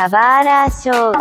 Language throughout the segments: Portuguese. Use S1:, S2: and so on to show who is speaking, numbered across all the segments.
S1: Kawara Show.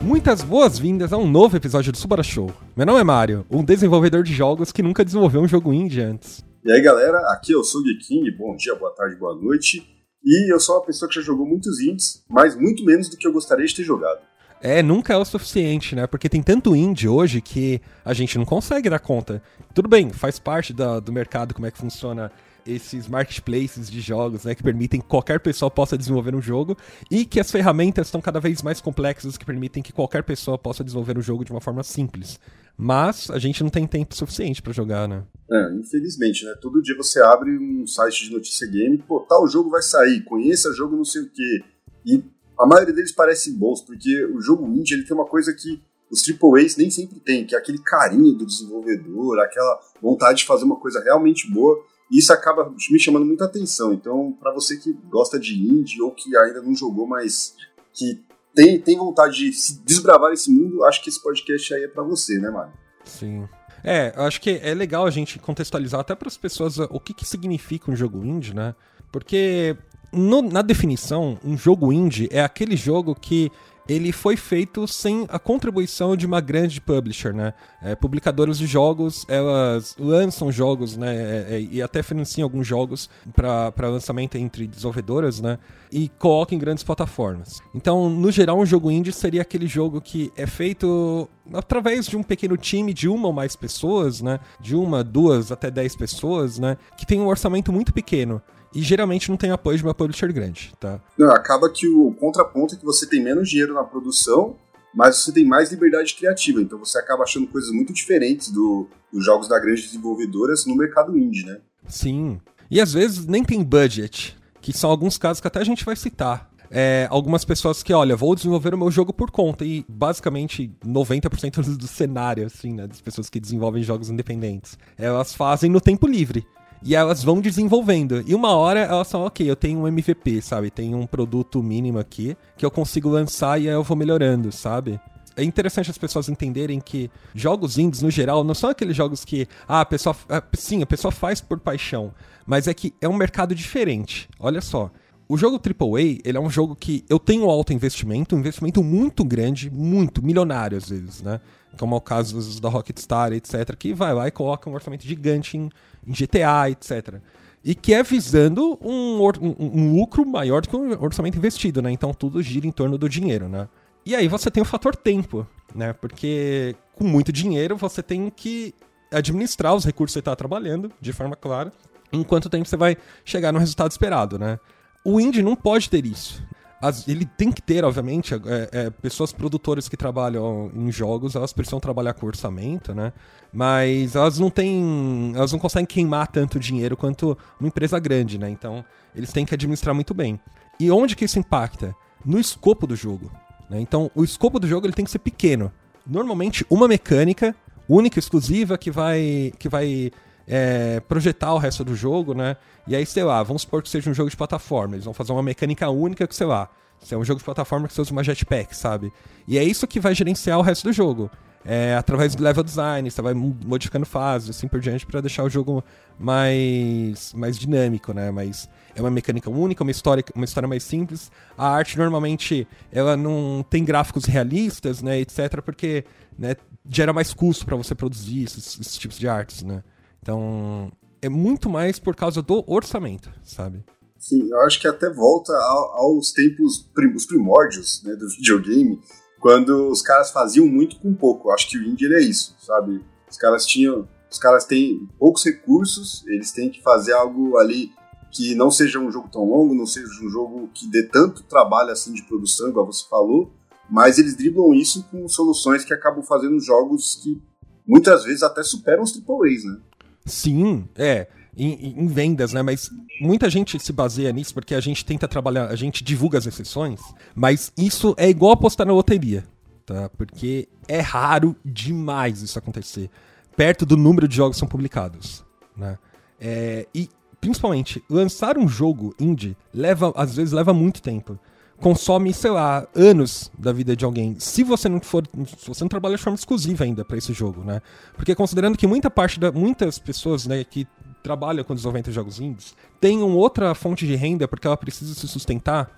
S2: Muitas boas-vindas a um novo episódio do Subara Show. Meu nome é Mario, um desenvolvedor de jogos que nunca desenvolveu um jogo indie antes.
S3: E aí galera, aqui é o Sug King, bom dia, boa tarde, boa noite. E eu sou uma pessoa que já jogou muitos indies, mas muito menos do que eu gostaria de ter jogado.
S2: É, nunca é o suficiente, né? Porque tem tanto indie hoje que a gente não consegue dar conta. Tudo bem, faz parte do mercado como é que funciona esses marketplaces de jogos, né, que permitem que qualquer pessoa possa desenvolver um jogo e que as ferramentas estão cada vez mais complexas que permitem que qualquer pessoa possa desenvolver um jogo de uma forma simples. Mas a gente não tem tempo suficiente para jogar, né?
S3: É, infelizmente, né? Todo dia você abre um site de notícia game, pô, tal jogo vai sair, conheça jogo não sei o quê. E a maioria deles parecem bons, porque o jogo indie ele tem uma coisa que os AAAs nem sempre tem, que é aquele carinho do desenvolvedor, aquela vontade de fazer uma coisa realmente boa. E isso acaba me chamando muita atenção. Então, para você que gosta de indie ou que ainda não jogou, mas que tem, tem vontade de se desbravar esse mundo, acho que esse podcast aí é para você, né, Mário?
S2: Sim. É, eu acho que é legal a gente contextualizar até para as pessoas o que, que significa um jogo indie, né? Porque no, na definição, um jogo indie é aquele jogo que ele foi feito sem a contribuição de uma grande publisher, né? É, publicadoras de jogos, elas lançam jogos, né? É, é, e até financiam alguns jogos para lançamento entre desenvolvedoras, né? E colocam em grandes plataformas. Então, no geral, um jogo indie seria aquele jogo que é feito através de um pequeno time de uma ou mais pessoas, né? De uma, duas, até dez pessoas, né? Que tem um orçamento muito pequeno e geralmente não tem apoio de uma publisher grande, tá?
S3: Não, acaba que o contraponto é que você tem menos dinheiro na produção, mas você tem mais liberdade criativa, então você acaba achando coisas muito diferentes do, dos jogos da grande desenvolvedoras no mercado indie, né?
S2: Sim. E às vezes nem tem budget, que são alguns casos que até a gente vai citar. É, algumas pessoas que, olha, vou desenvolver o meu jogo por conta, e basicamente 90% do cenário, assim, né, das pessoas que desenvolvem jogos independentes, elas fazem no tempo livre. E elas vão desenvolvendo. E uma hora elas falam, ok, eu tenho um MVP, sabe? Tem um produto mínimo aqui que eu consigo lançar e aí eu vou melhorando, sabe? É interessante as pessoas entenderem que jogos indies, no geral, não são aqueles jogos que, ah, a pessoa. Sim, a pessoa faz por paixão. Mas é que é um mercado diferente. Olha só. O jogo AAA, ele é um jogo que eu tenho alto investimento, um investimento muito grande, muito, milionário às vezes, né? Como é o caso da Rockstar, etc., que vai lá e coloca um orçamento gigante em, em GTA, etc. E que é visando um, um, um, lucro maior do que o orçamento investido, né? Então tudo gira em torno do dinheiro, né? E aí você tem o fator tempo, né? Porque com muito dinheiro você tem que administrar os recursos que você está trabalhando, de forma clara, em quanto tempo você vai chegar no resultado esperado, né? O indie não pode ter isso. As, ele tem que ter, obviamente, é, é, pessoas produtoras que trabalham em jogos, elas precisam trabalhar com orçamento, né? Mas elas não têm. Elas não conseguem queimar tanto dinheiro quanto uma empresa grande, né? Então, eles têm que administrar muito bem. E onde que isso impacta? No escopo do jogo. Né? Então, o escopo do jogo ele tem que ser pequeno. Normalmente, uma mecânica única, exclusiva, que vai. que vai é, projetar o resto do jogo, né? E aí, sei lá, vamos supor que seja um jogo de plataforma. Eles vão fazer uma mecânica única que, sei lá, se é um jogo de plataforma que você usa uma jetpack, sabe? E é isso que vai gerenciar o resto do jogo. É, através do level design, você vai modificando fases, assim por diante, para deixar o jogo mais, mais dinâmico, né? Mas é uma mecânica única, uma história, uma história mais simples. A arte normalmente ela não tem gráficos realistas, né, etc, porque né, gera mais custo para você produzir esses, esses tipos de artes, né? Então, é muito mais por causa do orçamento, sabe?
S3: Sim, eu acho que até volta aos tempos os primórdios né, do videogame, quando os caras faziam muito com pouco. Eu acho que o indie é isso, sabe? Os caras tinham, os caras têm poucos recursos, eles têm que fazer algo ali que não seja um jogo tão longo, não seja um jogo que dê tanto trabalho assim de produção, igual você falou, mas eles driblam isso com soluções que acabam fazendo jogos que muitas vezes até superam os AAAs, né?
S2: Sim, é. Em, em, vendas, né? Mas muita gente se baseia nisso porque a gente tenta trabalhar, a gente divulga as exceções, mas isso é igual apostar na loteria, tá? Porque é raro demais isso acontecer, perto do número de jogos que são publicados, né? É, e principalmente lançar um jogo indie leva, às vezes leva muito tempo consome, sei lá, anos da vida de alguém. Se você não for, se você não trabalha de forma exclusiva ainda para esse jogo, né? Porque considerando que muita parte da muitas pessoas, né, que trabalha com desenvolvimento de jogos indies tenham outra fonte de renda porque ela precisa se sustentar,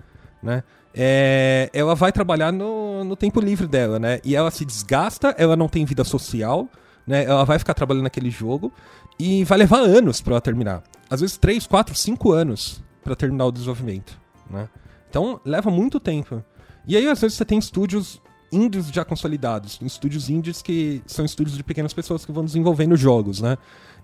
S2: né? É, ela vai trabalhar no, no tempo livre dela, né? E ela se desgasta, ela não tem vida social, né? Ela vai ficar trabalhando naquele jogo e vai levar anos para ela terminar. Às vezes 3, 4, 5 anos para terminar o desenvolvimento, né? Então leva muito tempo. E aí às vezes você tem estúdios indies já consolidados, estúdios indies que são estúdios de pequenas pessoas que vão desenvolvendo jogos, né?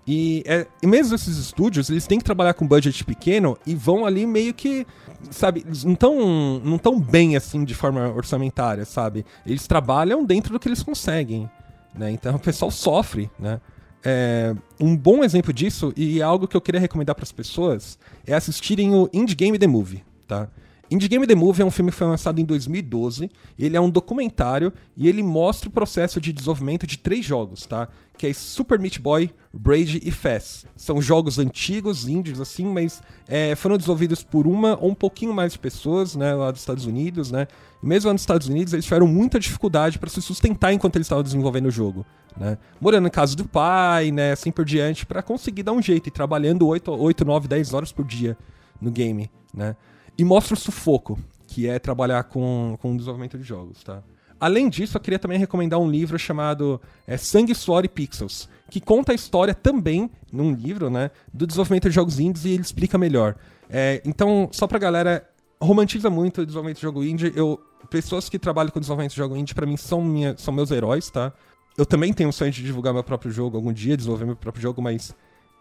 S2: E, é, e mesmo esses estúdios, eles têm que trabalhar com budget pequeno e vão ali meio que, sabe, não tão, não tão bem assim de forma orçamentária, sabe? Eles trabalham dentro do que eles conseguem, né? Então o pessoal sofre, né? É, um bom exemplo disso, e é algo que eu queria recomendar para as pessoas, é assistirem o Indie Game The Movie, tá? Indie Game The Movie é um filme que foi lançado em 2012. Ele é um documentário e ele mostra o processo de desenvolvimento de três jogos, tá? Que é Super Meat Boy, Braid e Fast. São jogos antigos, índios, assim, mas é, foram desenvolvidos por uma ou um pouquinho mais de pessoas, né, lá dos Estados Unidos, né? E mesmo lá nos Estados Unidos, eles tiveram muita dificuldade para se sustentar enquanto eles estavam desenvolvendo o jogo, né? Morando em casa do pai, né, assim por diante, para conseguir dar um jeito e trabalhando 8, 8, 9, 10 horas por dia no game, né? E mostra o sufoco, que é trabalhar com, com desenvolvimento de jogos, tá? Além disso, eu queria também recomendar um livro chamado é, Sangue, Suor e Pixels, que conta a história também, num livro, né, do desenvolvimento de jogos indies e ele explica melhor. É, então, só pra galera, romantiza muito o desenvolvimento de jogo indie. Eu, pessoas que trabalham com desenvolvimento de jogo indie, para mim, são, minha, são meus heróis, tá? Eu também tenho o sonho de divulgar meu próprio jogo algum dia, desenvolver meu próprio jogo, mas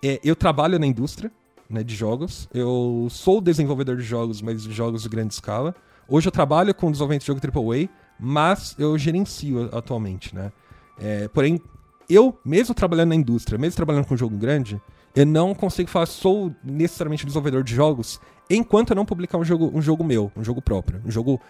S2: é, eu trabalho na indústria, né, de jogos. Eu sou desenvolvedor de jogos, mas de jogos de grande escala. Hoje eu trabalho com desenvolvimento de jogo AAA, mas eu gerencio atualmente, né? É, porém, eu, mesmo trabalhando na indústria, mesmo trabalhando com jogo grande, eu não consigo falar sou necessariamente desenvolvedor de jogos enquanto eu não publicar um jogo, um jogo meu, um jogo próprio. Um jogo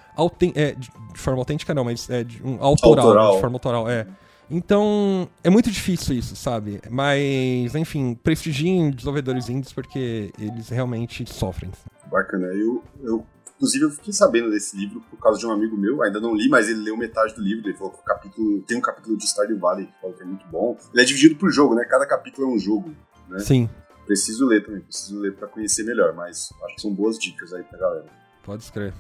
S2: é, de, forma autêntica não, mas é de, um autoral, autoral. de forma autoral, é. Então, é muito difícil isso, sabe? Mas, enfim, prestigiem desenvolvedores indies porque eles realmente sofrem.
S3: Bacana. Eu, eu, inclusive, eu fiquei sabendo desse livro por causa de um amigo meu. Ainda não li, mas ele leu metade do livro. Ele falou que o capítulo tem um capítulo de Stardew Valley que falou que é muito bom. Ele é dividido por jogo, né? Cada capítulo é um jogo, né?
S2: Sim.
S3: Preciso ler também, preciso ler para conhecer melhor, mas acho que são boas dicas aí pra galera.
S2: Pode escrever.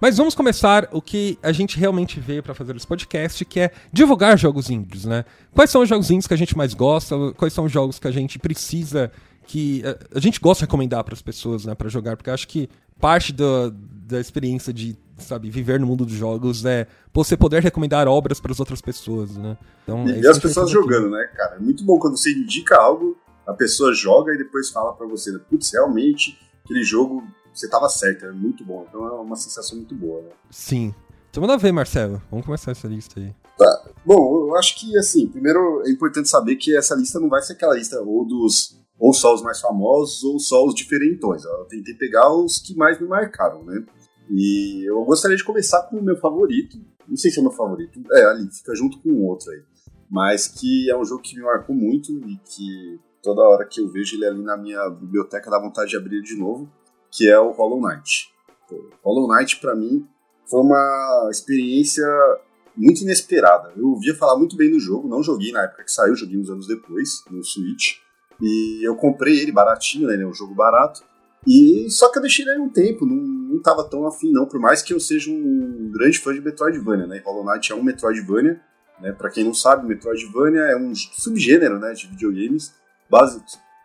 S2: Mas vamos começar o que a gente realmente veio para fazer esse podcast, que é divulgar jogos indies, né? Quais são os jogos indies que a gente mais gosta? Quais são os jogos que a gente precisa que a, gente gosta de recomendar para as pessoas, né, para jogar, porque acho que parte do, da experiência de, sabe, viver no mundo dos jogos é você poder recomendar obras para as outras pessoas, né?
S3: Então, e, é as pessoas jogando, né, cara? É muito bom quando você indica algo, a pessoa joga e depois fala para você, putz, realmente aquele jogo você tava certo, é muito bom. Então é uma sensação muito boa, né?
S2: Sim. Então manda ver, Marcelo. Vamos começar essa lista aí.
S3: Tá. Bom, eu acho que, assim, primeiro é importante saber que essa lista não vai ser aquela lista ou dos ou só os mais famosos ou só os diferentões. Eu tentei pegar os que mais me marcaram, né? E eu gostaria de começar com o meu favorito. Não sei se é o meu favorito. É, ali, fica junto com o outro aí. Mas que é um jogo que me marcou muito e que toda hora que eu vejo ele ali na minha biblioteca dá vontade de abrir de novo que é o Hollow Knight. Hollow Knight, para mim, foi uma experiência muito inesperada. Eu ouvia falar muito bem do jogo, não joguei na época que saiu, joguei uns anos depois, no Switch. E eu comprei ele baratinho, né? Ele é um jogo barato. E só que eu deixei ele um tempo, não, não tava tão afim não, por mais que eu seja um grande fã de Metroidvania, né? Hollow Knight é um Metroidvania, né? Para quem não sabe, Metroidvania é um subgênero, né, de videogames, base,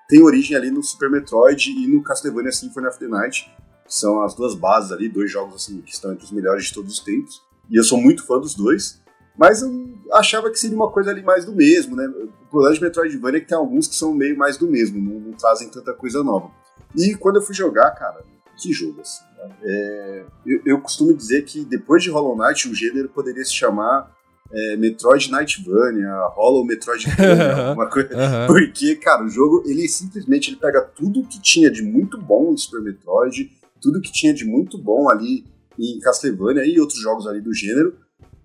S3: tem origem ali no Super Metroid e no Castlevania Symphony of the Night, que são as duas bases ali, dois jogos assim que estão entre os melhores de todos os tempos. E eu sou muito fã dos dois, mas eu achava que seria uma coisa ali mais do mesmo, né? O problema de Metroidvania é que tem alguns que são meio mais do mesmo, não, não trazem tanta coisa nova. E quando eu fui jogar, cara, que jogo assim. Né? É, eu, eu costumo dizer que depois de Hollow Knight o gênero poderia se chamar é, Metroid Nightvania, Hollow Metroidvania, alguma coisa. Uhum. Porque, cara, o jogo, ele simplesmente ele pega tudo que tinha de muito bom em Super Metroid, tudo que tinha de muito bom ali em Castlevania e outros jogos ali do gênero,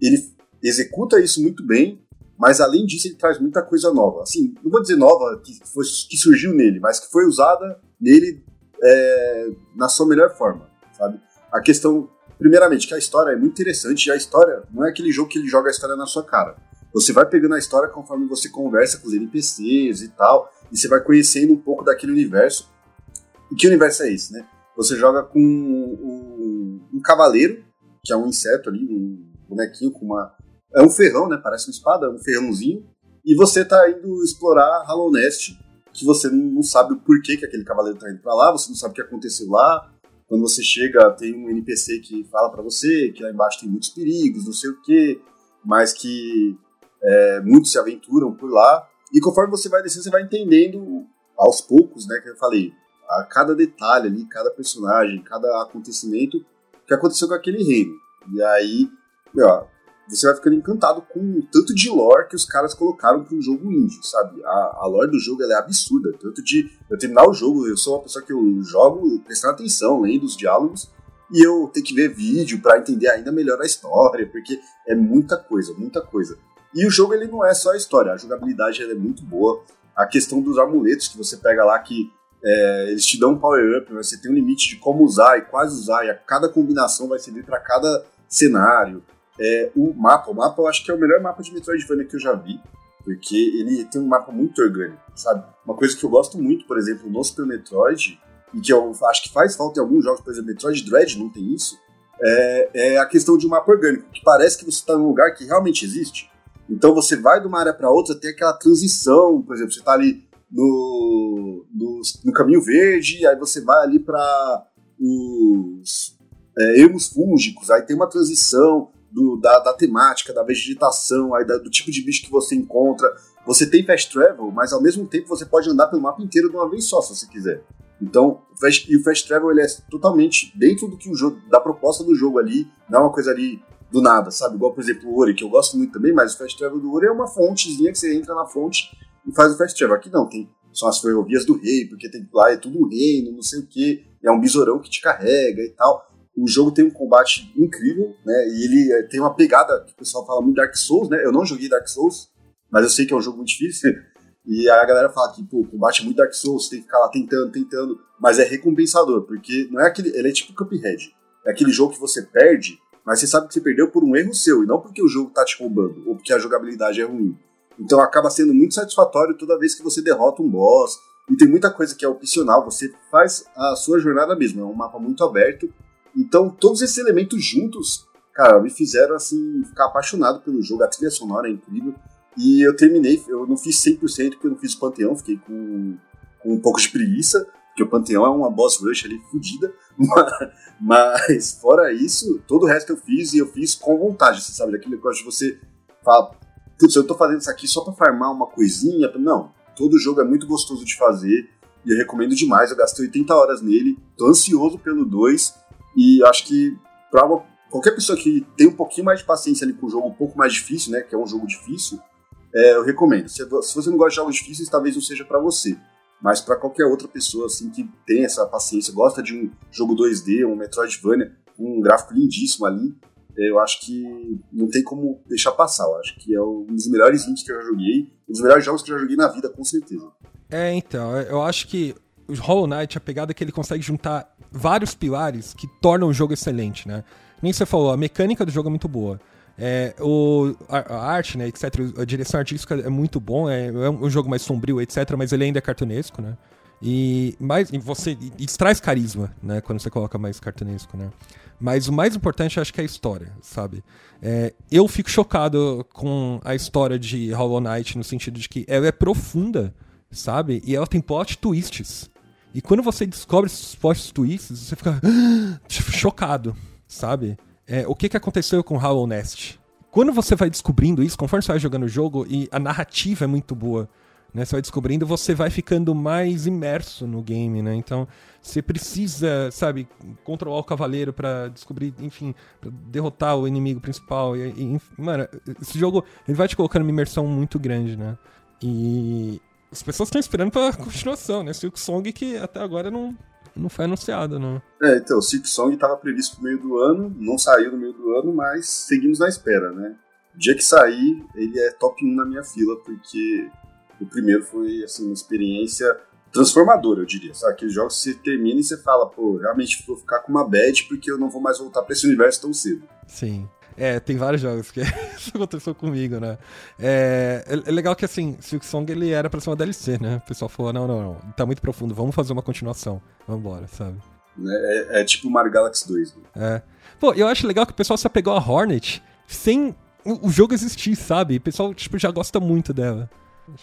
S3: ele executa isso muito bem, mas além disso ele traz muita coisa nova. Assim, não vou dizer nova que, foi, que surgiu nele, mas que foi usada nele é, na sua melhor forma, sabe? A questão primeiramente, que a história é muito interessante e a história não é aquele jogo que ele joga a história na sua cara. Você vai pegando a história conforme você conversa com os NPCs e tal, e você vai conhecendo um pouco daquele universo. E que universo é esse, né? Você joga com um, um cavaleiro, que é um inseto ali, um bonequinho com uma. É um ferrão, né? Parece uma espada, um ferrãozinho. E você tá indo explorar Hollow Nest, que você não sabe o porquê que aquele cavaleiro tá indo pra lá, você não sabe o que aconteceu lá. Quando você chega, tem um NPC que fala para você que lá embaixo tem muitos perigos, não sei o quê, mas que é, muitos se aventuram por lá. E conforme você vai descendo, você vai entendendo aos poucos, né? Que eu falei, a cada detalhe ali, cada personagem, cada acontecimento que aconteceu com aquele reino. E aí, meu, você vai ficando encantado com o tanto de lore que os caras colocaram para um jogo indie, sabe? A, a lore do jogo é absurda. Tanto de eu terminar o jogo, eu sou uma pessoa que eu jogo prestando atenção, lendo os diálogos, e eu tenho que ver vídeo para entender ainda melhor a história, porque é muita coisa, muita coisa. E o jogo ele não é só a história, a jogabilidade é muito boa. A questão dos amuletos que você pega lá, que é, eles te dão um power-up, você tem um limite de como usar e quais usar, e a cada combinação vai servir para cada cenário. É, o mapa, o mapa eu acho que é o melhor mapa de Metroidvania que eu já vi, porque ele tem um mapa muito orgânico, sabe? Uma coisa que eu gosto muito, por exemplo, no Super Metroid, e que eu acho que faz falta em alguns jogos, por exemplo, Metroid Dread não tem isso, é, é a questão de um mapa orgânico, que parece que você está num lugar que realmente existe. Então você vai de uma área para outra, tem aquela transição, por exemplo, você está ali no, no, no, caminho verde, aí você vai ali para os é, ermos fúngicos, aí tem uma transição do, da, da, temática, da vegetação, aí da, do tipo de bicho que você encontra. Você tem fast travel, mas ao mesmo tempo você pode andar pelo mapa inteiro de uma vez só, se você quiser. Então, o fast, e o fast travel ele é totalmente dentro do que o jogo, da proposta do jogo ali, não é uma coisa ali do nada, sabe? Igual, por exemplo, o Ori, que eu gosto muito também, mas o Fast Travel do Ori é uma fontezinha que você entra na fonte e faz o Fast Travel. Aqui não, tem são as ferrovias do rei, porque tem lá é tudo um reino, não sei o que, é um besourão que te carrega e tal. O jogo tem um combate incrível, né? E ele é, tem uma pegada que o pessoal fala muito Dark Souls, né? Eu não joguei Dark Souls, mas eu sei que é um jogo muito difícil. E a galera fala que, pô, o combate é muito Dark Souls, tem que ficar lá tentando, tentando, mas é recompensador, porque não é aquele. Ele é tipo Cuphead. É aquele jogo que você perde mas você sabe que você perdeu por um erro seu e não porque o jogo tá te roubando ou porque a jogabilidade é ruim. Então acaba sendo muito satisfatório toda vez que você derrota um boss. E tem muita coisa que é opcional, você faz a sua jornada mesmo, é um mapa muito aberto. Então todos esses elementos juntos, cara, me fizeram assim ficar apaixonado pelo jogo. A trilha sonora é incrível. E eu terminei, eu não fiz 100% porque eu não fiz o Panteão, fiquei com, com um pouco de preguiça, porque o Panteão é uma boss rush ali fodida. Mas, fora isso, todo o resto eu fiz e eu fiz com vontade, você sabe? Daquele negócio de você falar, putz, eu tô fazendo isso aqui só pra farmar uma coisinha. Não, todo jogo é muito gostoso de fazer e eu recomendo demais. Eu gastei 80 horas nele, tô ansioso pelo 2 e acho que pra uma, qualquer pessoa que tem um pouquinho mais de paciência ali com o jogo um pouco mais difícil, né? Que é um jogo difícil, é, eu recomendo. Se, se, você não gosta de jogos difíceis, talvez não seja para você. Mas para qualquer outra pessoa assim que tem essa paciência, gosta de um jogo 2D, um Metroidvania, um gráfico lindíssimo ali, eu acho que não tem como deixar passar. Eu acho que é um dos melhores indies que eu já joguei, um dos melhores jogos que eu já joguei na vida, com certeza.
S2: É, então, eu acho que o Hollow Knight, a pegada é que ele consegue juntar vários pilares que tornam o jogo excelente, né? Nem você falou, a mecânica do jogo é muito boa. É, o, a, a, arte, né, etc., a direção artística é muito bom, é, é, um jogo mais sombrio, etc., mas ele ainda é cartunesco, né? E, mais, e você e traz carisma, né, quando você coloca mais cartunesco, né? Mas o mais importante, acho que é a história, sabe? É, eu fico chocado com a história de Hollow Knight, no sentido de que ela é profunda, sabe? E ela tem plot twists. E quando você descobre esses plot twists, você fica chocado, sabe? é, o que, que aconteceu com Hollow Nest. Quando você vai descobrindo isso, conforme você vai jogando o jogo, e a narrativa é muito boa, né? Você vai descobrindo, você vai ficando mais imerso no game, né? Então, você precisa, sabe, controlar o cavaleiro para descobrir, enfim, pra derrotar o inimigo principal. E, e, mano, esse jogo, ele vai te colocando uma imersão muito grande, né? E as pessoas estão esperando pra continuação, né? Silk Song que até agora não, não foi anunciado, não.
S3: É, então, Silk Song estava previsto pro meio do ano, não saiu no meio do ano, mas seguimos na espera, né? O dia que sair, ele é top 1 na minha fila, porque o primeiro foi, assim, uma experiência transformadora, eu diria. Sabe? Aqueles jogos que você termina e você fala, pô, realmente vou ficar com uma bad porque eu não vou mais voltar para esse universo tão cedo.
S2: Sim. É, tem vários jogos que isso aconteceu comigo, né? É, é, é legal que, assim, Silk Song ele era pra ser uma DLC, né? O pessoal falou, não, não, não, tá muito profundo, vamos fazer uma continuação. Vambora, sabe?
S3: É, é tipo Mario Galaxy 2. Né?
S2: É. Pô, eu acho legal que o pessoal só pegou a Hornet sem o jogo existir, sabe? O pessoal, tipo, já gosta muito dela.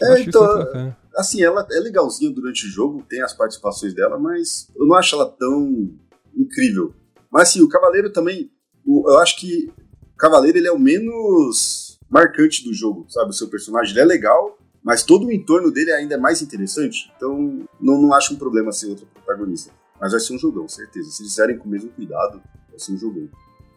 S3: é, então, assim, ela é legalzinha durante o jogo, tem as participações dela, mas eu não acho ela tão incrível. Mas assim, o Cavaleiro também, eu acho que Cavaleiro ele é o menos marcante do jogo, sabe? O seu personagem é legal, mas todo o entorno dele ainda é mais interessante, então não, não acho um problema ser outro protagonista. Mas vai ser um jogão, certeza. Se eles fizerem com o mesmo cuidado, vai ser um jogão.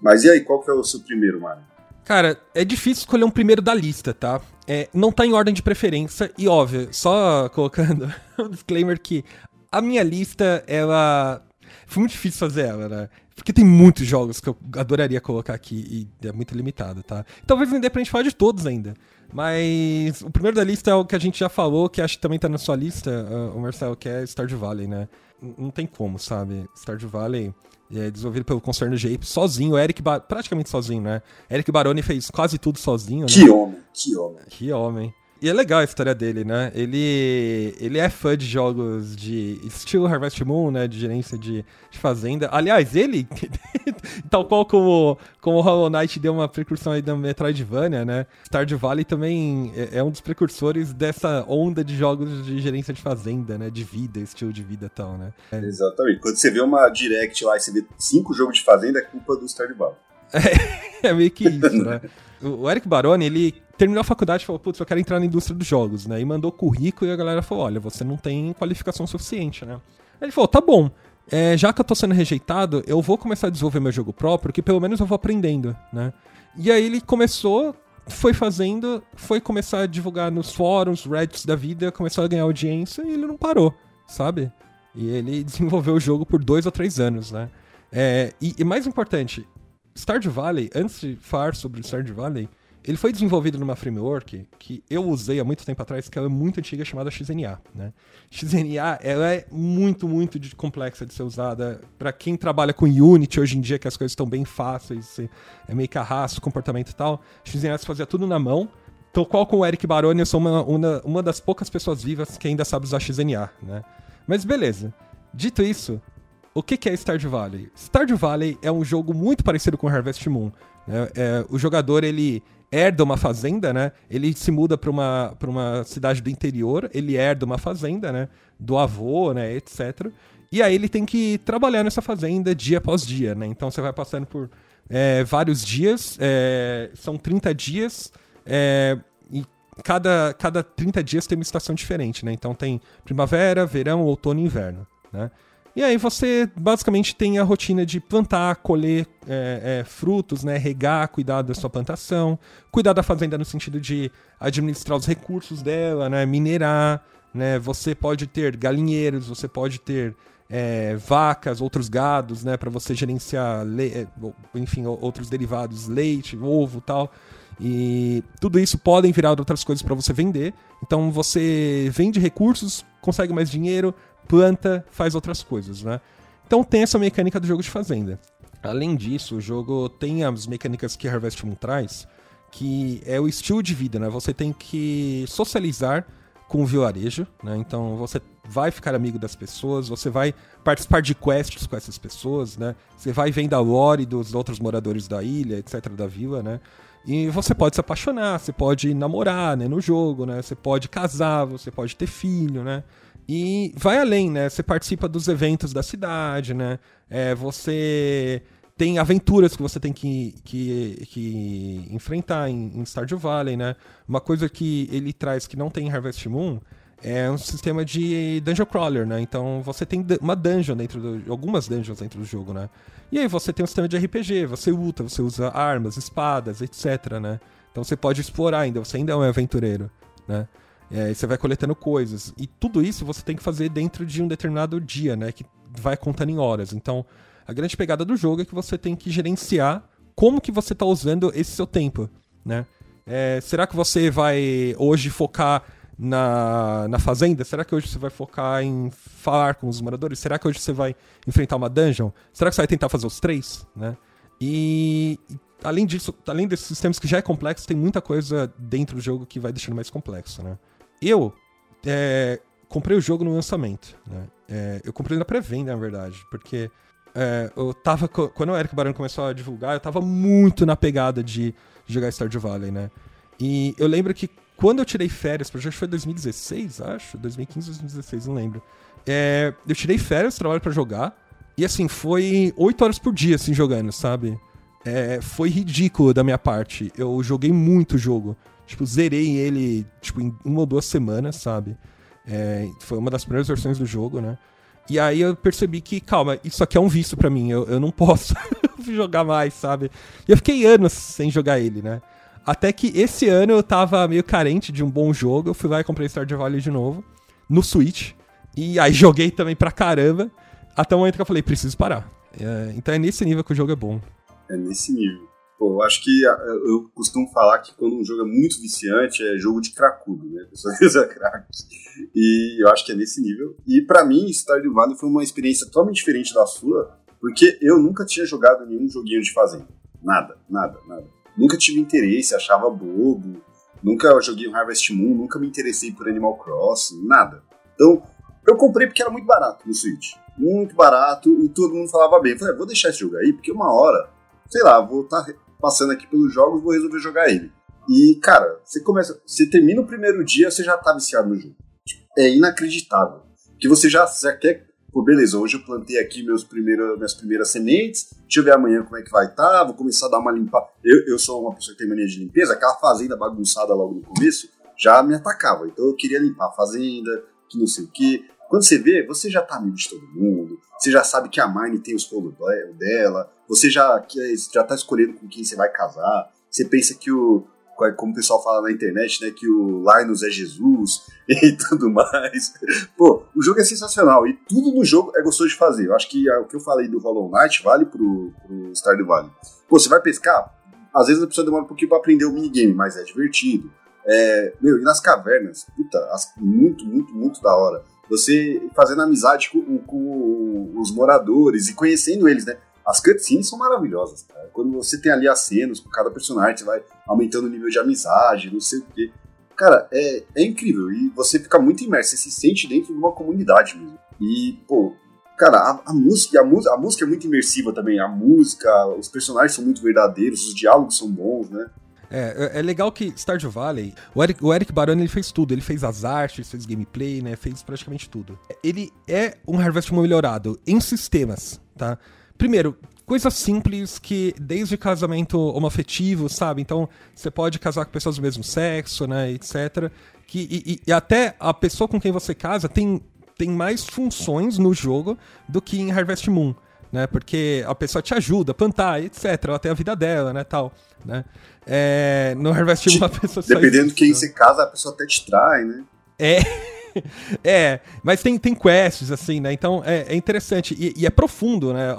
S3: Mas e aí, qual que é o seu primeiro, Mario?
S2: Cara, é difícil escolher um primeiro da lista, tá? É, não tá em ordem de preferência e, óbvio, só colocando um disclaimer que a minha lista, ela... Foi muito difícil fazer ela, né? Porque tem muitos jogos que eu adoraria colocar aqui e é muito limitado, tá? Talvez não dê pra gente falar de todos ainda. Mas o primeiro da lista é o que a gente já falou, que acho que também tá na sua lista, uh, o Marcelo, que é Stardew Valley, né? Não tem como, sabe? Stardew Valley é desenvolvido pelo Concerno Jape, sozinho, Eric ba praticamente sozinho, né? Eric Baroni fez quase tudo sozinho, né?
S3: Que homem, que homem.
S2: Que homem. E é legal a história dele, né? Ele, ele é fã de jogos de estilo Harvest Moon, né? De gerência de, de fazenda. Aliás, ele, tal qual como, como Hollow Knight deu uma precursão aí da Metroidvania, né? Stardew Valley também é, é, um dos precursores dessa onda de jogos de gerência de fazenda, né? De vida, estilo de vida e tal, né?
S3: É. Exatamente. Quando você vê uma direct lá e você vê cinco jogos de fazenda, é culpa do Stardew Valley.
S2: É, é meio que isso, né? O Eric Baroni, ele terminou a faculdade e falou, putz, eu quero entrar na indústria dos jogos, né? E mandou currículo e a galera falou, olha, você não tem qualificação suficiente, né? Ele falou, tá bom, é, já que eu tô sendo rejeitado, eu vou começar a desenvolver meu jogo próprio, que pelo menos eu vou aprendendo, né? E aí ele começou, foi fazendo, foi começar a divulgar nos fóruns, Reddits da vida, começou a ganhar audiência e ele não parou, sabe? E ele desenvolveu o jogo por dois ou três anos, né? É, e, e mais importante, Stardew Valley, antes de falar sobre Stardew Valley, ele foi desenvolvido numa framework que eu usei há muito tempo atrás, que é muito antiga, chamada XNA. Né? XNA ela é muito, muito complexa de ser usada. Para quem trabalha com Unity hoje em dia, que as coisas estão bem fáceis, é meio carrasco, comportamento e tal, XNA se fazia tudo na mão. Então, qual com o Eric Baroni, eu sou uma, uma, uma das poucas pessoas vivas que ainda sabe usar XNA. Né? Mas beleza. Dito isso, o que, que é Stardew Valley? Stardew Valley é um jogo muito parecido com Harvest Moon. Né? É, o jogador ele herda uma fazenda, né? Ele se muda para uma, uma cidade do interior, ele herda uma fazenda, né? Do avô, né? Etc. E aí ele tem que trabalhar nessa fazenda dia após dia, né? Então você vai passando por é, vários dias, é, são 30 dias, é, e cada, cada 30 dias tem uma estação diferente, né? Então tem primavera, verão, outono e inverno, né? E aí você basicamente tem a rotina de plantar, colher é, é, frutos, né, regar, cuidar da sua plantação, cuidar da fazenda no sentido de administrar os recursos dela, né, minerar, né, você pode ter galinheiros, você pode ter é, vacas, outros gados, né, para você gerenciar, é, enfim, outros derivados, leite, ovo, tal. E tudo isso podem virar outras coisas para você vender. Então você vende recursos, consegue mais dinheiro, planta, faz outras coisas, né? Então tem essa mecânica do jogo de fazenda. Além disso, o jogo tem as mecânicas que Harvest Moon traz, que é o estilo de vida, né? Você tem que socializar com o vilarejo, né? Então você vai ficar amigo das pessoas, você vai participar de quests com essas pessoas, né? Você vai vendo a lore dos outros moradores da ilha, etc, da vila, né? E você pode se apaixonar, você pode namorar, né, no jogo, né? Você pode casar, você pode ter filho, né? E vai além, né? Você participa dos eventos da cidade, né? É, você tem aventuras que você tem que, que, que enfrentar em, em Stardew Valley, né? Uma coisa que ele traz que não tem em Harvest Moon é um sistema de dungeon crawler, né? Então você tem uma dungeon dentro do, algumas dungeons dentro do jogo, né? E aí você tem um sistema de RPG, você luta, você usa armas, espadas, etc, né? Então você pode explorar ainda, você ainda é um aventureiro, né? É, você vai coletando coisas. E tudo isso você tem que fazer dentro de um determinado dia, né? Que vai contando em horas. Então, a grande pegada do jogo é que você tem que gerenciar como que você está usando esse seu tempo, né? É, será que você vai hoje focar na, na fazenda? Será que hoje você vai focar em falar com os moradores? Será que hoje você vai enfrentar uma dungeon? Será que você vai tentar fazer os três, né? E além disso, além desses sistemas que já é complexo, tem muita coisa dentro do jogo que vai deixando mais complexo, né? Eu é, comprei o jogo no lançamento, né? É, eu comprei na pré-venda, na verdade, porque é, eu tava. Quando o Eric Barão começou a divulgar, eu tava muito na pegada de jogar Stardew Valley, né? E eu lembro que quando eu tirei férias, acho que foi 2016, acho, 2015, 2016, não lembro. É, eu tirei férias, trabalho para jogar, e assim, foi 8 horas por dia, assim, jogando, sabe? É, foi ridículo da minha parte. Eu joguei muito o jogo. Tipo, zerei ele, tipo, em uma ou duas semanas, sabe? É, foi uma das primeiras versões do jogo, né? E aí eu percebi que, calma, isso aqui é um vício para mim, eu, eu não posso jogar mais, sabe? E eu fiquei anos sem jogar ele, né? Até que esse ano eu tava meio carente de um bom jogo, eu fui lá e comprei Stardew Valley de novo, no Switch. E aí joguei também pra caramba, até o momento que eu falei, preciso parar. É, então é nesse nível que o jogo é bom.
S3: É nesse nível. Pô, eu acho que eu costumo falar que quando um jogo é muito viciante é jogo de cracudo, né? A pessoa usa crack. E eu acho que é nesse nível. E para mim, Stardew Valley foi uma experiência totalmente diferente da sua, porque eu nunca tinha jogado nenhum joguinho de fazenda. Nada, nada, nada. Nunca tive interesse, achava bobo. Nunca joguei Harvest Moon, nunca me interessei por Animal Crossing, nada. Então, eu comprei porque era muito barato no Switch. Muito barato e todo mundo falava bem. Eu falei, ah, vou deixar esse jogo aí, porque uma hora, sei lá, vou estar tá passando aqui pelos jogos, vou resolver jogar ele. E, cara, você começa. Você termina o primeiro dia, você já tá viciado no jogo. É inacreditável. Que você já, já quer. Pô, beleza, hoje eu plantei aqui meus primeiros, minhas primeiras sementes. Deixa eu ver amanhã como é que vai estar. Tá, vou começar a dar uma limpada. Eu, eu sou uma pessoa que tem mania de limpeza, aquela fazenda bagunçada logo no começo já me atacava. Então eu queria limpar a fazenda, que não sei o quê. Quando você vê, você já tá amigo de todo mundo, você já sabe que a Mine tem os rolos dela, você já, que, já tá escolhendo com quem você vai casar, você pensa que o, como o pessoal fala na internet, né, que o Linus é Jesus e tudo mais. Pô, o jogo é sensacional e tudo no jogo é gostoso de fazer. Eu acho que o que eu falei do Hollow Knight vale pro, pro Stardew Valley. Pô, você vai pescar, às vezes a pessoa demora um pouquinho pra aprender o minigame, mas é divertido. É, meu, e nas cavernas, puta, muito, muito, muito da hora você fazendo amizade com, com, os moradores e conhecendo eles, né? As cutscenes são maravilhosas, cara. Quando você tem ali as cenas com cada personagem, você vai aumentando o nível de amizade, não sei o quê. Cara, é, é incrível. E você fica muito imerso, você se sente dentro de uma comunidade mesmo. E, pô, cara, a, a música, a, a música é muito imersiva também. A música, os personagens são muito verdadeiros, os diálogos são bons, né?
S2: É, é, é legal que Stardew Valley, o Eric, o Eric Barone ele fez tudo, ele fez as artes, fez gameplay, né, fez praticamente tudo. Ele é um Harvest Moon melhorado em sistemas, tá? Primeiro, coisas simples que, desde casamento homoafetivo, sabe? Então, você pode casar com pessoas do mesmo sexo, né, etc. Que, e, e, até a pessoa com quem você casa tem, tem mais funções no jogo do que em Harvest Moon, né? Porque a pessoa te ajuda a plantar, etc. Ela tem a vida dela, né, tal, né? É, no Harvest Moon a pessoa
S3: Dependendo de quem se casa, a pessoa até te trai, né?
S2: É. é, mas tem, tem quests, assim, né? Então é, é interessante. E, e, é profundo, né?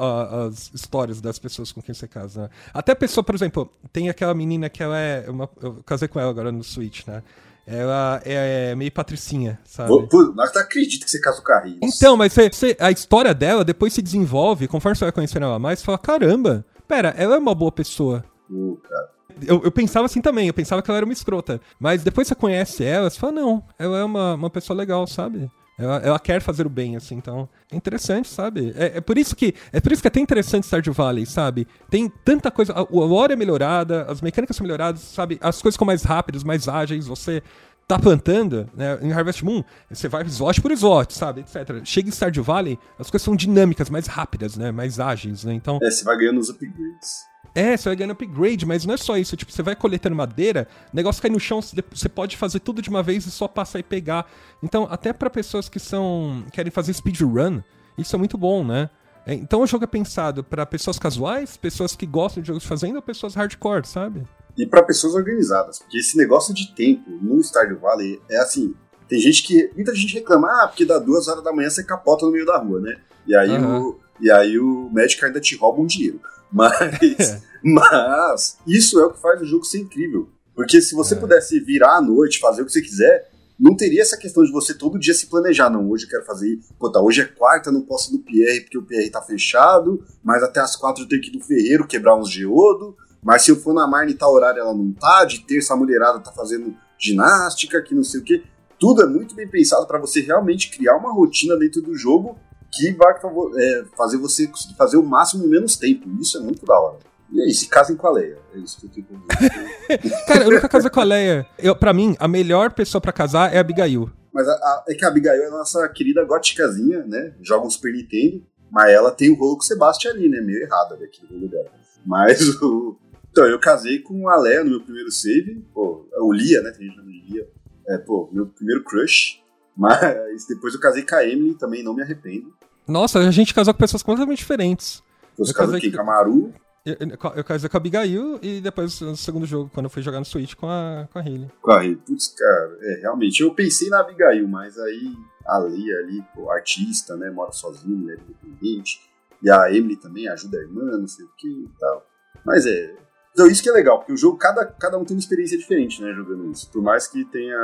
S2: As histórias das pessoas com quem você casa. Né? Até a pessoa, por exemplo, tem aquela menina que ela é. Uma, eu casei com ela agora no Switch, né? Ela é meio patricinha, sabe?
S3: Mas tu acredita que você casa com a.
S2: Então, mas você, você, a história dela depois se desenvolve, conforme você vai conhecendo ela mais, você fala: caramba, pera, ela é uma boa pessoa.
S3: Uh, cara.
S2: Eu, eu, pensava assim também, eu pensava que ela era uma escrota. Mas depois você conhece ela, você fala, não, ela é uma, uma pessoa legal, sabe? Ela, ela quer fazer o bem, assim, então. É interessante, sabe? É, é, por isso que é por isso que é até interessante Stardew Valley, sabe? Tem tanta coisa. A, a lore é melhorada, as mecânicas são melhoradas, sabe? As coisas ficam mais rápidas, mais ágeis, você tá plantando, né? Em Harvest Moon, você vai slot por slot, sabe? Etc. Chega em Stardew Valley, as coisas são dinâmicas, mais rápidas, né? Mais ágeis, né? Então.
S3: É, você vai ganhando os upgrades.
S2: É, você vai ganhando upgrade, mas não é só isso. Tipo, você vai coletando madeira, o negócio cai no chão, você pode fazer tudo de uma vez e só passar e pegar. Então, até para pessoas que são. querem fazer speedrun, isso é muito bom, né? É, então o jogo é pensado para pessoas casuais, pessoas que gostam de jogos de fazenda ou pessoas hardcore, sabe?
S3: E para pessoas organizadas, porque esse negócio de tempo no Stardew Valley é assim. Tem gente que. Muita gente reclama, ah, porque dá duas horas da manhã você capota no meio da rua, né? E aí, uhum. o, e aí o médico ainda te rouba um dinheiro. Mas, mas isso é o que faz o jogo ser incrível. Porque se você é. pudesse virar à noite, fazer o que você quiser, não teria essa questão de você todo dia se planejar. Não, hoje eu quero fazer. Pô, tá, hoje é quarta, não posso ir no PR porque o PR tá fechado, mas até as quatro eu tenho que ir no ferreiro quebrar uns geodo, Mas se eu for na Marne tal horário ela não tá, de terça a mulherada tá fazendo ginástica, que não sei o quê. Tudo é muito bem pensado para você realmente criar uma rotina dentro do jogo que vai é, fazer você conseguir fazer o máximo em menos tempo. Isso é muito da hora. E aí, se casem com a Leia. É isso que eu tenho
S2: dizer. Cara, eu nunca casei com a Leia. Eu, pra mim, a melhor pessoa para casar é a Abigail.
S3: Mas a, a, é que a Abigail é a nossa querida góticazinha, né? Joga um Super Nintendo, mas ela tem o rolo com o Sebastian ali, né? Meio errado ali aquele rolo dela. Mas o. Então, eu casei com a Leia no meu primeiro save. Pô, o Lia, né? Tem gente que Lia. É, pô, meu primeiro crush. Mas depois eu casei com a Emily, também não me arrependo.
S2: Nossa, a gente casou com pessoas completamente diferentes.
S3: Você casou com quem? Com a Maru?
S2: Eu, eu, casei com a Abigail e depois no segundo jogo, quando eu fui jogar no Switch com a, com a Hayley.
S3: Com a Hayley. Putz, cara, é, realmente. Eu pensei na Abigail, mas aí a Lia ali, pô, artista, né? Mora sozinha, mulher independente. E a Emily também ajuda a irmã, não sei o que e tal. Mas é. Então isso que é legal, porque o jogo, cada, cada um tem uma experiência diferente, né, jogando isso. Por mais que tenha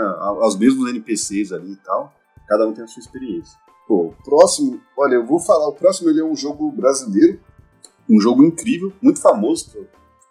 S3: os mesmos NPCs ali e tal, cada um tem a sua experiência. Pô, próximo, olha, eu vou falar, o próximo ele é um jogo brasileiro, um jogo incrível, muito famoso,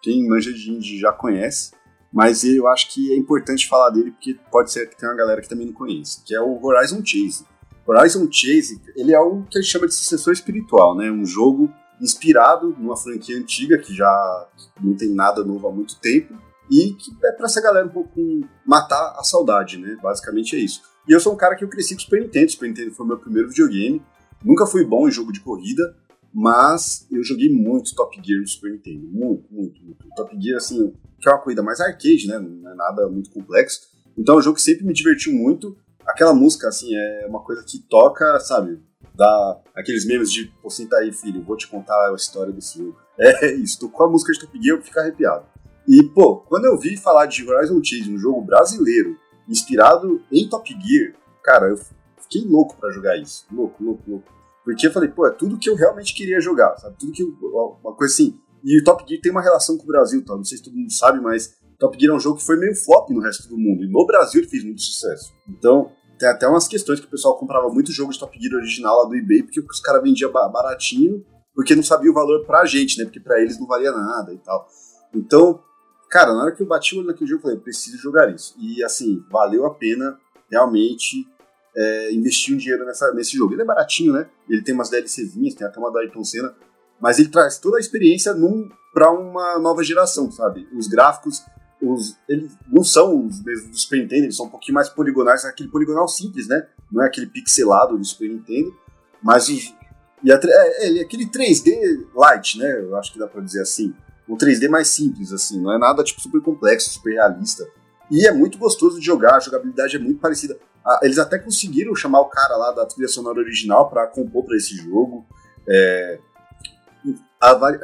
S3: quem manja de indie já conhece, mas eu acho que é importante falar dele porque pode ser que tenha uma galera que também não conhece, que é o Horizon Chase. Horizon Chase, ele é o que a gente chama de sucessor espiritual, né? Um jogo inspirado numa franquia antiga que já não tem nada novo há muito tempo e que é para essa galera um pouco matar a saudade, né? Basicamente é isso. E eu sou um cara que eu cresci com Super Nintendo, Super Nintendo foi meu primeiro videogame. Nunca fui bom em jogo de corrida, mas eu joguei muito Top Gear no Super Nintendo. Muito, muito, muito. Top Gear, assim, que é uma corrida mais arcade, né? Não é nada muito complexo. Então é um jogo que sempre me divertiu muito. Aquela música, assim, é uma coisa que toca, sabe? Dá aqueles memes de, pô, senta aí, filho, vou te contar a história desse jogo. É isso, tô com a música de Top Gear, eu fico arrepiado. E, pô, quando eu vi falar de Horizon Chase, um jogo brasileiro, inspirado em Top Gear, cara, eu fiquei louco para jogar isso. Louco, louco, louco. Porque eu falei, pô, é tudo que eu realmente queria jogar, sabe? Tudo que eu, uma coisa assim. E o Top Gear tem uma relação com o Brasil, tá? Não sei se todo mundo sabe, mas Top Gear é um jogo que foi meio flop no resto do mundo. E no Brasil ele fez muito sucesso. Então, tem até umas questões que o pessoal comprava muito jogo de Top Gear original lá do eBay, porque os caras vendiam baratinho, porque não sabia o valor pra gente, né? Porque pra eles não valia nada e tal. Então, cara, na hora que eu bati o olho naquele jogo, eu falei, preciso jogar isso. E assim, valeu a pena realmente é, investir um dinheiro nessa, nesse jogo. Ele é baratinho, né? Ele tem umas DLCzinhas, tem até uma da Ayrton Senna, mas ele traz toda a experiência pra uma nova geração, sabe? Os gráficos, os, eles não são os mesmos do Super Nintendo, eles são um pouquinho mais poligonais, aquele poligonal simples, né? Não é aquele pixelado do Super Nintendo, mas os, e a, é, é, aquele 3D light, né? Eu acho que dá pra dizer assim. Um 3D mais simples, assim, não é nada tipo super complexo, super realista. E é muito gostoso de jogar, a jogabilidade é muito parecida. Ah, eles até conseguiram chamar o cara lá da trilha sonora original para compor para esse jogo. É,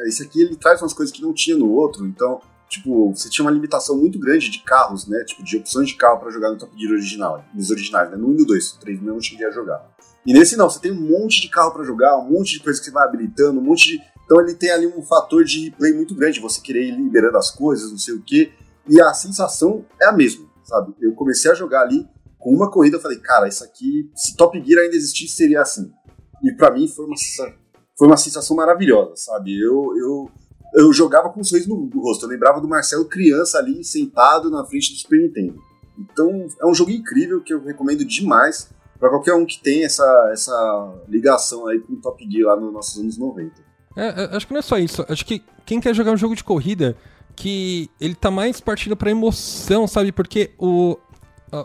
S3: esse aqui ele traz umas coisas que não tinha no outro, então, tipo, você tinha uma limitação muito grande de carros, né? Tipo, de opções de carro para jogar no Top Gear original, nos originais, né? No 1 e no 2, o 3 eu não cheguei a jogar. E nesse não, você tem um monte de carro para jogar, um monte de coisa que você vai habilitando, um monte de. Então ele tem ali um fator de replay muito grande, você querer ir liberando as coisas, não sei o quê. E a sensação é a mesma, sabe? Eu comecei a jogar ali com uma corrida, eu falei, cara, isso aqui, se Top Gear ainda existisse, seria assim. E para mim foi uma, foi uma sensação maravilhosa, sabe? Eu, eu, eu jogava com um sorriso no, no rosto. Eu lembrava do Marcelo criança ali, sentado na frente do Super Nintendo. Então, é um jogo incrível que eu recomendo demais para qualquer um que tem essa, essa ligação aí com o Top Gear lá nos nossos anos 90.
S2: É, é, acho que não é só isso. Acho que quem quer jogar um jogo de corrida que ele tá mais partindo pra emoção, sabe? Porque o,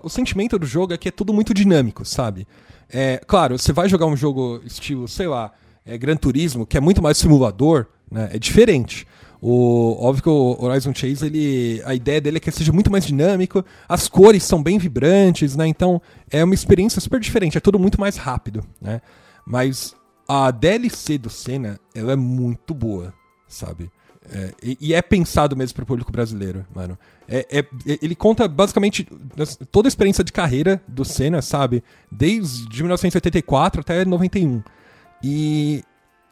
S2: o sentimento do jogo é que é tudo muito dinâmico, sabe? É, claro, você vai jogar um jogo estilo, sei lá, é, Gran Turismo, que é muito mais simulador, né? É diferente. O, óbvio que o Horizon Chase, ele, a ideia dele é que seja muito mais dinâmico, as cores são bem vibrantes, né? Então é uma experiência super diferente, é tudo muito mais rápido, né? Mas a DLC do Senna, ela é muito boa, sabe? É, e, e, é pensado mesmo para o público brasileiro, mano. É, é, ele conta basicamente toda a experiência de carreira do Senna, sabe? Desde 1984 até 91. E,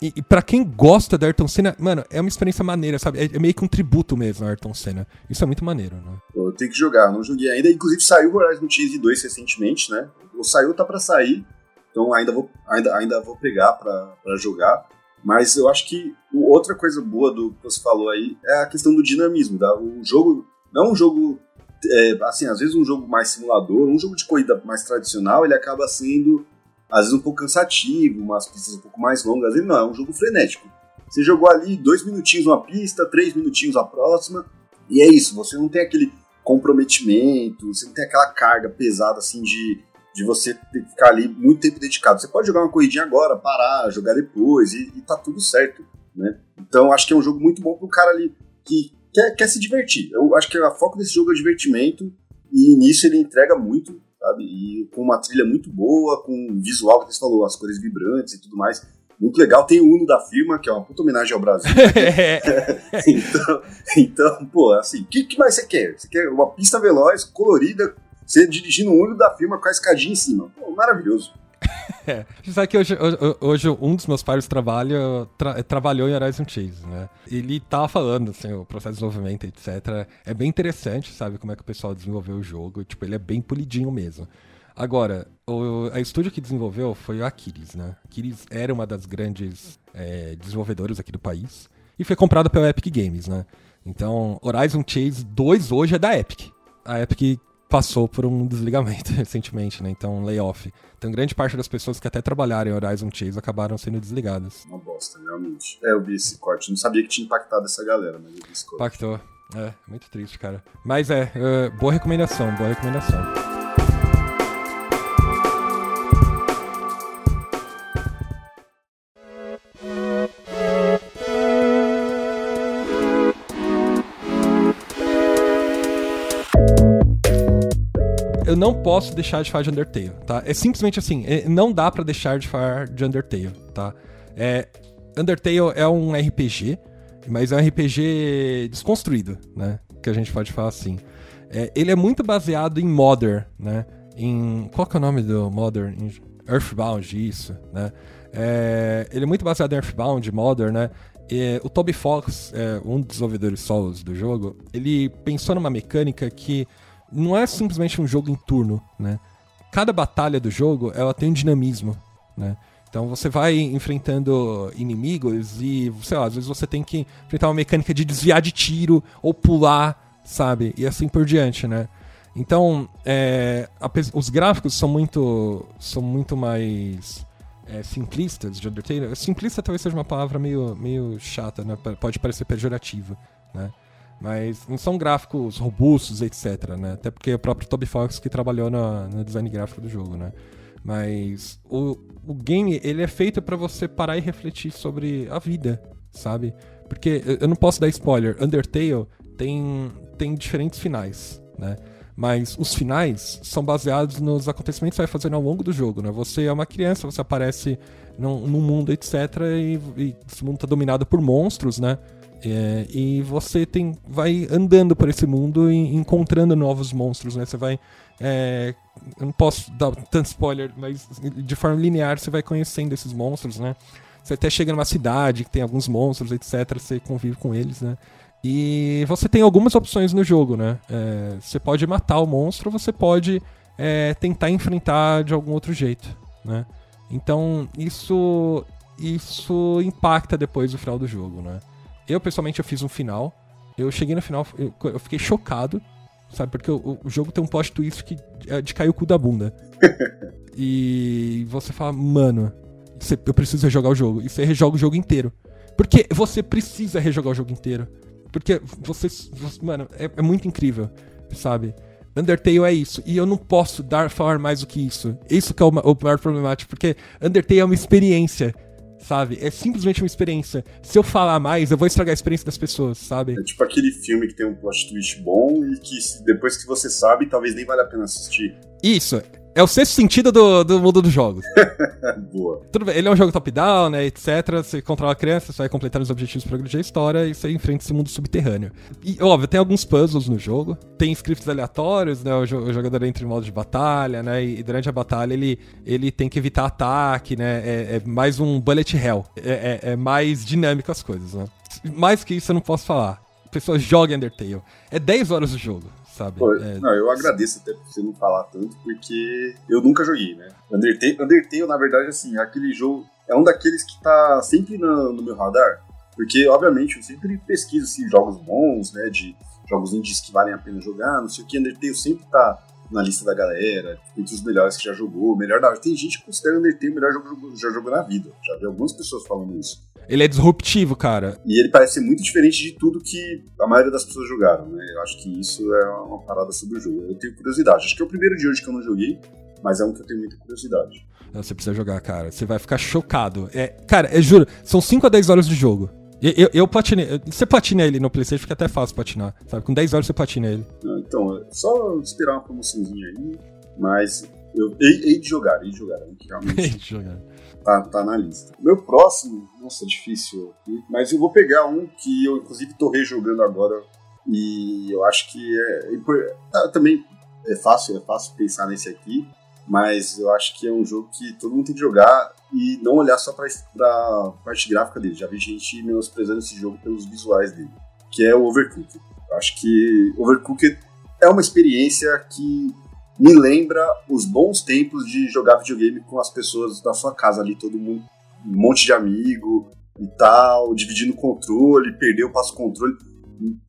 S2: e, e para quem gosta da Ayrton Senna, mano, é uma experiência maneira, sabe? É, é, meio que um tributo mesmo a Ayrton Senna. Isso é muito maneiro, né?
S3: Eu tenho que jogar, não joguei ainda. Inclusive saiu o Horizon Chase 2 recentemente, né? Ou saiu, tá para sair. Então ainda vou, ainda, ainda vou pegar para jogar. Mas eu acho que outra coisa boa do que você falou aí é a questão do dinamismo. Da, o jogo não um jogo é, assim, às vezes um jogo mais simulador, um jogo de corrida mais tradicional, ele acaba sendo às vezes um pouco cansativo, umas pistas um pouco mais longas. Ele não, é um jogo frenético. Você jogou ali dois minutinhos uma pista, três minutinhos a próxima, e é isso. Você não tem aquele comprometimento, você não tem aquela carga pesada assim de, de você ter que ficar ali muito tempo dedicado. Você pode jogar uma corridinha agora, parar, jogar depois, e, e tá tudo certo. Né? Então acho que é um jogo muito bom pro cara ali que quer, quer se divertir. Eu acho que o foco desse jogo é divertimento, e nisso ele entrega muito, sabe? E com uma trilha muito boa, com um visual que você falou, as cores vibrantes e tudo mais. Muito legal. Tem o Uno da firma, que é uma puta homenagem ao Brasil. então, então, pô, assim, o que, que mais você quer? Você quer uma pista veloz, colorida, você dirigindo o Uno da firma com a escadinha em cima. Pô, maravilhoso.
S2: É. Sabe que hoje, hoje, hoje, um dos meus pais trabalha, tra, trabalhou em Horizon Chase, né? Ele tava falando, assim, o processo de desenvolvimento, etc. É bem interessante, sabe, como é que o pessoal desenvolveu o jogo. Tipo, ele é bem polidinho mesmo. Agora, o, a estúdio que desenvolveu foi a Aquiles, né? A Aquiles era uma das grandes é, desenvolvedoras aqui do país e foi comprada pela Epic Games, né? Então, Horizon Chase 2 hoje é da Epic. A Epic passou por um desligamento recentemente, né? Então, um layoff. Então, grande parte das pessoas que até trabalharam em Horizon Chase acabaram sendo desligadas.
S3: Uma bosta, realmente. É, eu vi esse corte. Não sabia que tinha impactado essa galera, mas eu vi esse corte.
S2: Impactou. É, muito triste, cara. Mas é, é boa recomendação, boa recomendação. Não posso deixar de falar de Undertale, tá? É simplesmente assim, é, não dá para deixar de falar de Undertale, tá? É, Undertale é um RPG, mas é um RPG desconstruído, né? Que a gente pode falar assim. É, ele é muito baseado em Modern, né? Em. Qual que é o nome do Modern? Earthbound, isso, né? É, ele é muito baseado em Earthbound, Modern, né? E, o Toby Fox, é, um dos desenvolvedores solos do jogo, ele pensou numa mecânica que não é simplesmente um jogo em turno, né? Cada batalha do jogo, ela tem um dinamismo, né? Então você vai enfrentando inimigos e, sei lá, às vezes você tem que enfrentar uma mecânica de desviar de tiro ou pular, sabe? E assim por diante, né? Então, é, os gráficos são muito, são muito mais é, simplistas de Undertale. Simplista talvez seja uma palavra meio, meio chata, né? Pode parecer pejorativa, né? Mas não são gráficos robustos, etc, né? Até porque é o próprio Toby Fox que trabalhou no, no design gráfico do jogo, né? Mas o, o game, ele é feito para você parar e refletir sobre a vida, sabe? Porque eu não posso dar spoiler, Undertale tem, tem diferentes finais, né? Mas os finais são baseados nos acontecimentos que você vai fazendo ao longo do jogo, né? Você é uma criança, você aparece num, num mundo, etc, e, e esse mundo tá dominado por monstros, né? É, e você tem, vai andando por esse mundo e encontrando novos monstros, né? Você vai. É, eu não posso dar tanto spoiler, mas de forma linear você vai conhecendo esses monstros, né? Você até chega numa cidade que tem alguns monstros, etc. Você convive com eles, né? E você tem algumas opções no jogo, né? É, você pode matar o monstro, você pode é, tentar enfrentar de algum outro jeito, né? Então isso isso impacta depois o final do jogo, né? Eu, pessoalmente, eu fiz um final. Eu cheguei no final, eu, eu fiquei chocado, sabe? Porque o, o, jogo tem um plot twist que é de cair o cu da bunda. e você fala, mano, eu preciso rejogar o jogo. E você rejoga o jogo inteiro. Porque você precisa rejogar o jogo inteiro. Porque você. você mano, é, é, muito incrível, sabe? Undertale é isso. E eu não posso dar falar mais do que isso. Isso que é o, o maior problemático. Porque Undertale é uma experiência sabe? É simplesmente uma experiência. Se eu falar mais, eu vou estragar a experiência das pessoas, sabe?
S3: É tipo aquele filme que tem um plot twist bom e que depois que você sabe, talvez nem vale a pena assistir.
S2: Isso. É o sexto sentido do, do mundo dos jogos.
S3: Boa.
S2: Tudo bem, ele é um jogo top-down, né, etc. Você controla a criança, você vai completar os objetivos para progredir a história e você enfrenta esse mundo subterrâneo. E, óbvio, tem alguns puzzles no jogo, tem scripts aleatórios, né, o, jogador entra em modo de batalha, né, e, durante a batalha ele, ele tem que evitar ataque, né, é, é mais um bullet hell, é, é, é mais dinâmico as coisas, né. Mais que isso eu não posso falar. Pessoas joguem Undertale. É 10 horas o jogo sabe? Pô,
S3: é... Não, eu agradeço até por você não falar tanto, porque eu nunca joguei, né? Undertale, Undertale na verdade, assim, é aquele jogo. é um daqueles que tá sempre no, no meu radar, porque, obviamente, eu sempre pesquiso assim, jogos bons, né, de jogos indies que valem a pena jogar, não sei o que, Undertale sempre tá na lista da galera, entre os melhores que já jogou, melhor da Tem gente que considera Undertale o melhor jogo que já jogou na vida. Já vi algumas pessoas falando isso.
S2: Ele é disruptivo, cara.
S3: E ele parece ser muito diferente de tudo que a maioria das pessoas jogaram, né? Eu acho que isso é uma parada sobre o jogo. Eu tenho curiosidade. Acho que é o primeiro de hoje que eu não joguei, mas é um que eu tenho muita curiosidade.
S2: Você precisa jogar, cara. Você vai ficar chocado. É, cara, eu juro, são 5 a 10 horas de jogo. Eu, eu, eu patinei. Você patina ele no PlayStation, fica até fácil patinar. Sabe? Com 10 horas você patina ele.
S3: então, é só esperar uma promoçãozinha aí. Mas eu hei, de jogar, hei de jogar. Que realmente hei de jogar. Tá, tá na lista. Meu próximo, nossa, difícil aqui. Mas eu vou pegar um que eu, inclusive, tô rejogando agora. E eu acho que é. é também é fácil, é fácil pensar nesse aqui mas eu acho que é um jogo que todo mundo tem que jogar e não olhar só para a parte gráfica dele. Já vi gente menosprezando esse jogo pelos visuais dele, que é o Overcooked. Eu acho que Overcooked é uma experiência que me lembra os bons tempos de jogar videogame com as pessoas da sua casa ali, todo mundo, um monte de amigo e tal, dividindo controle, perder o passo controle.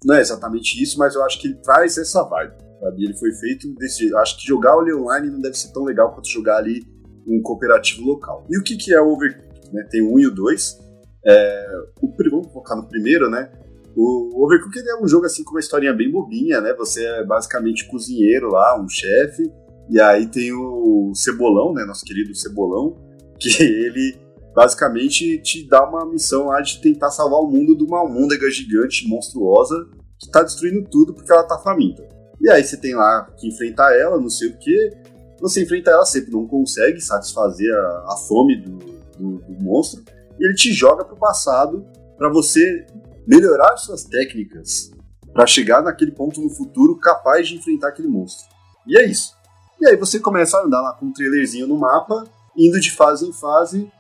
S3: Não é exatamente isso, mas eu acho que ele traz essa vibe. Sabe? Ele foi feito desse. Acho que jogar ele online não deve ser tão legal quanto jogar ali um cooperativo local. E o que, que é o Overcooked? Né? Tem um e o dois. É, o, vamos focar no primeiro, né? O Overcooked é um jogo assim com uma historinha bem bobinha, né? Você é basicamente cozinheiro lá, um chefe, e aí tem o Cebolão, né? Nosso querido Cebolão, que ele basicamente te dá uma missão lá de tentar salvar o mundo de uma almôndega gigante, monstruosa, que tá destruindo tudo porque ela tá faminta. E aí você tem lá que enfrentar ela, não sei o que. Você enfrenta ela, sempre não consegue satisfazer a, a fome do, do, do, monstro. E ele te joga pro passado para você melhorar suas técnicas para chegar naquele ponto no futuro capaz de enfrentar aquele monstro. E é isso. E aí você começa a andar lá com um trailerzinho no mapa, indo de fase em fase,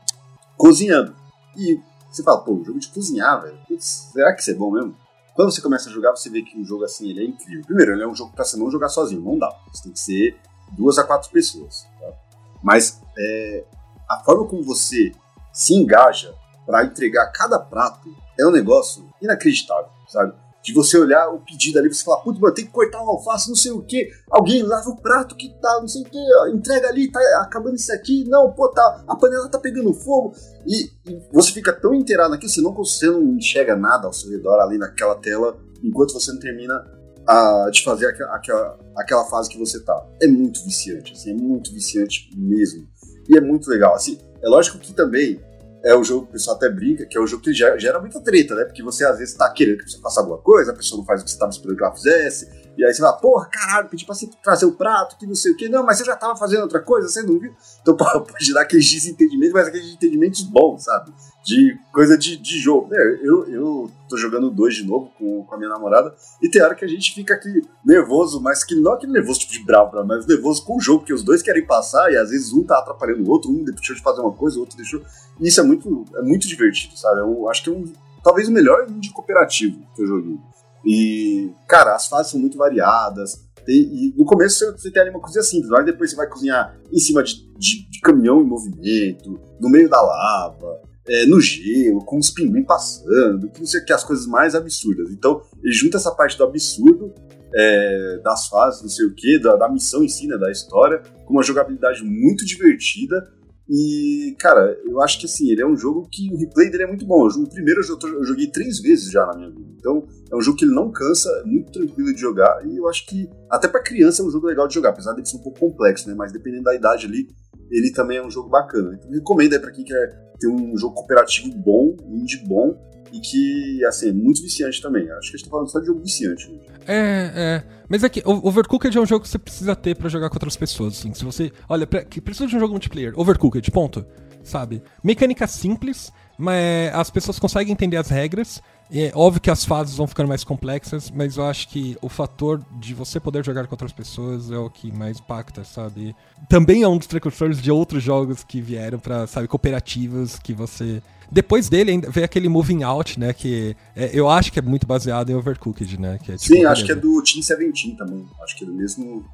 S3: cozinhando. E você fala, pô, jogo de cozinhar, velho. Será que isso é bom mesmo? Quando você começa a jogar, você vê que o jogo assim ele é incrível. Primeiro, ele é um jogo para você não jogar sozinho, não dá. Você tem que ser duas a quatro pessoas. Tá? Mas é, a forma como você se engaja para entregar cada prato é um negócio inacreditável, sabe? de você olhar o pedido ali, você falar, putz, mano, tem que cortar uma alface, não sei o que, alguém lava o prato que tá, não sei o que, entrega ali, tá acabando isso aqui, não, pô, tá, a panela tá pegando fogo, e, e você fica tão inteirado naquilo, você não, você não enxerga nada ao seu redor ali naquela tela, enquanto você não termina a, de fazer aquela, aquela, aquela fase que você tá. É muito viciante, assim, é muito viciante mesmo, e é muito legal, assim, é lógico que também é o jogo que o pessoal até brinca, que é o jogo que gera, gera muita treta, né? Porque você às vezes tá querendo que você faça alguma coisa, a pessoa não faz o que você tava esperando que ela fizesse, e aí você fala, porra, caralho, pedi pra você trazer o prato, que não sei o quê. Não, mas você já tava fazendo outra coisa, você não viu? Então pode dar aqueles desentendimentos, mas aqueles entendimentos bons, sabe? De coisa de, de jogo. É, eu, eu tô jogando dois de novo com, com a minha namorada, e tem hora que a gente fica aqui nervoso, mas que não aquele nervoso tipo de bravo, mas nervoso com o jogo, que os dois querem passar, e às vezes um tá atrapalhando o outro, um deixou de fazer uma coisa, o outro deixou. E isso é muito, é muito divertido, sabe? Eu acho que é um, talvez o melhor de cooperativo que eu joguei. E, cara, as fases são muito variadas. e no começo você tem ali uma cozinha simples, mas depois você vai cozinhar em cima de, de, de caminhão em movimento, no meio da lava, é, no gelo, com os pinguins passando, que não sei o que, as coisas mais absurdas. Então, ele junta essa parte do absurdo é, das fases, não sei o que, da, da missão em si, né, da história, com uma jogabilidade muito divertida e, cara, eu acho que assim, ele é um jogo que o replay dele é muito bom. O primeiro eu joguei três vezes já na minha vida. Então, é um jogo que ele não cansa, é muito tranquilo de jogar. E eu acho que, até para criança, é um jogo legal de jogar, apesar de ser um pouco complexo, né? Mas dependendo da idade ali, ele também é um jogo bacana. Então, recomendo aí pra quem quer ter um jogo cooperativo bom, um indie bom, e que, assim, é muito viciante também. Acho que a gente tá falando só de jogo viciante.
S2: É, é. Mas é que Overcooked é um jogo que você precisa ter para jogar com outras pessoas, assim. Se você, olha, precisa de um jogo multiplayer, Overcooked, ponto. Sabe? Mecânica simples, mas as pessoas conseguem entender as regras. É óbvio que as fases vão ficando mais complexas, mas eu acho que o fator de você poder jogar com outras pessoas é o que mais impacta, sabe? Também é um dos precursores de outros jogos que vieram para, sabe, cooperativas que você depois dele ainda veio aquele Moving Out, né? Que é, eu acho que é muito baseado em Overcooked, né?
S3: É, tipo, Sim, acho que é do Team Seventeen também. Acho que é do mesmo.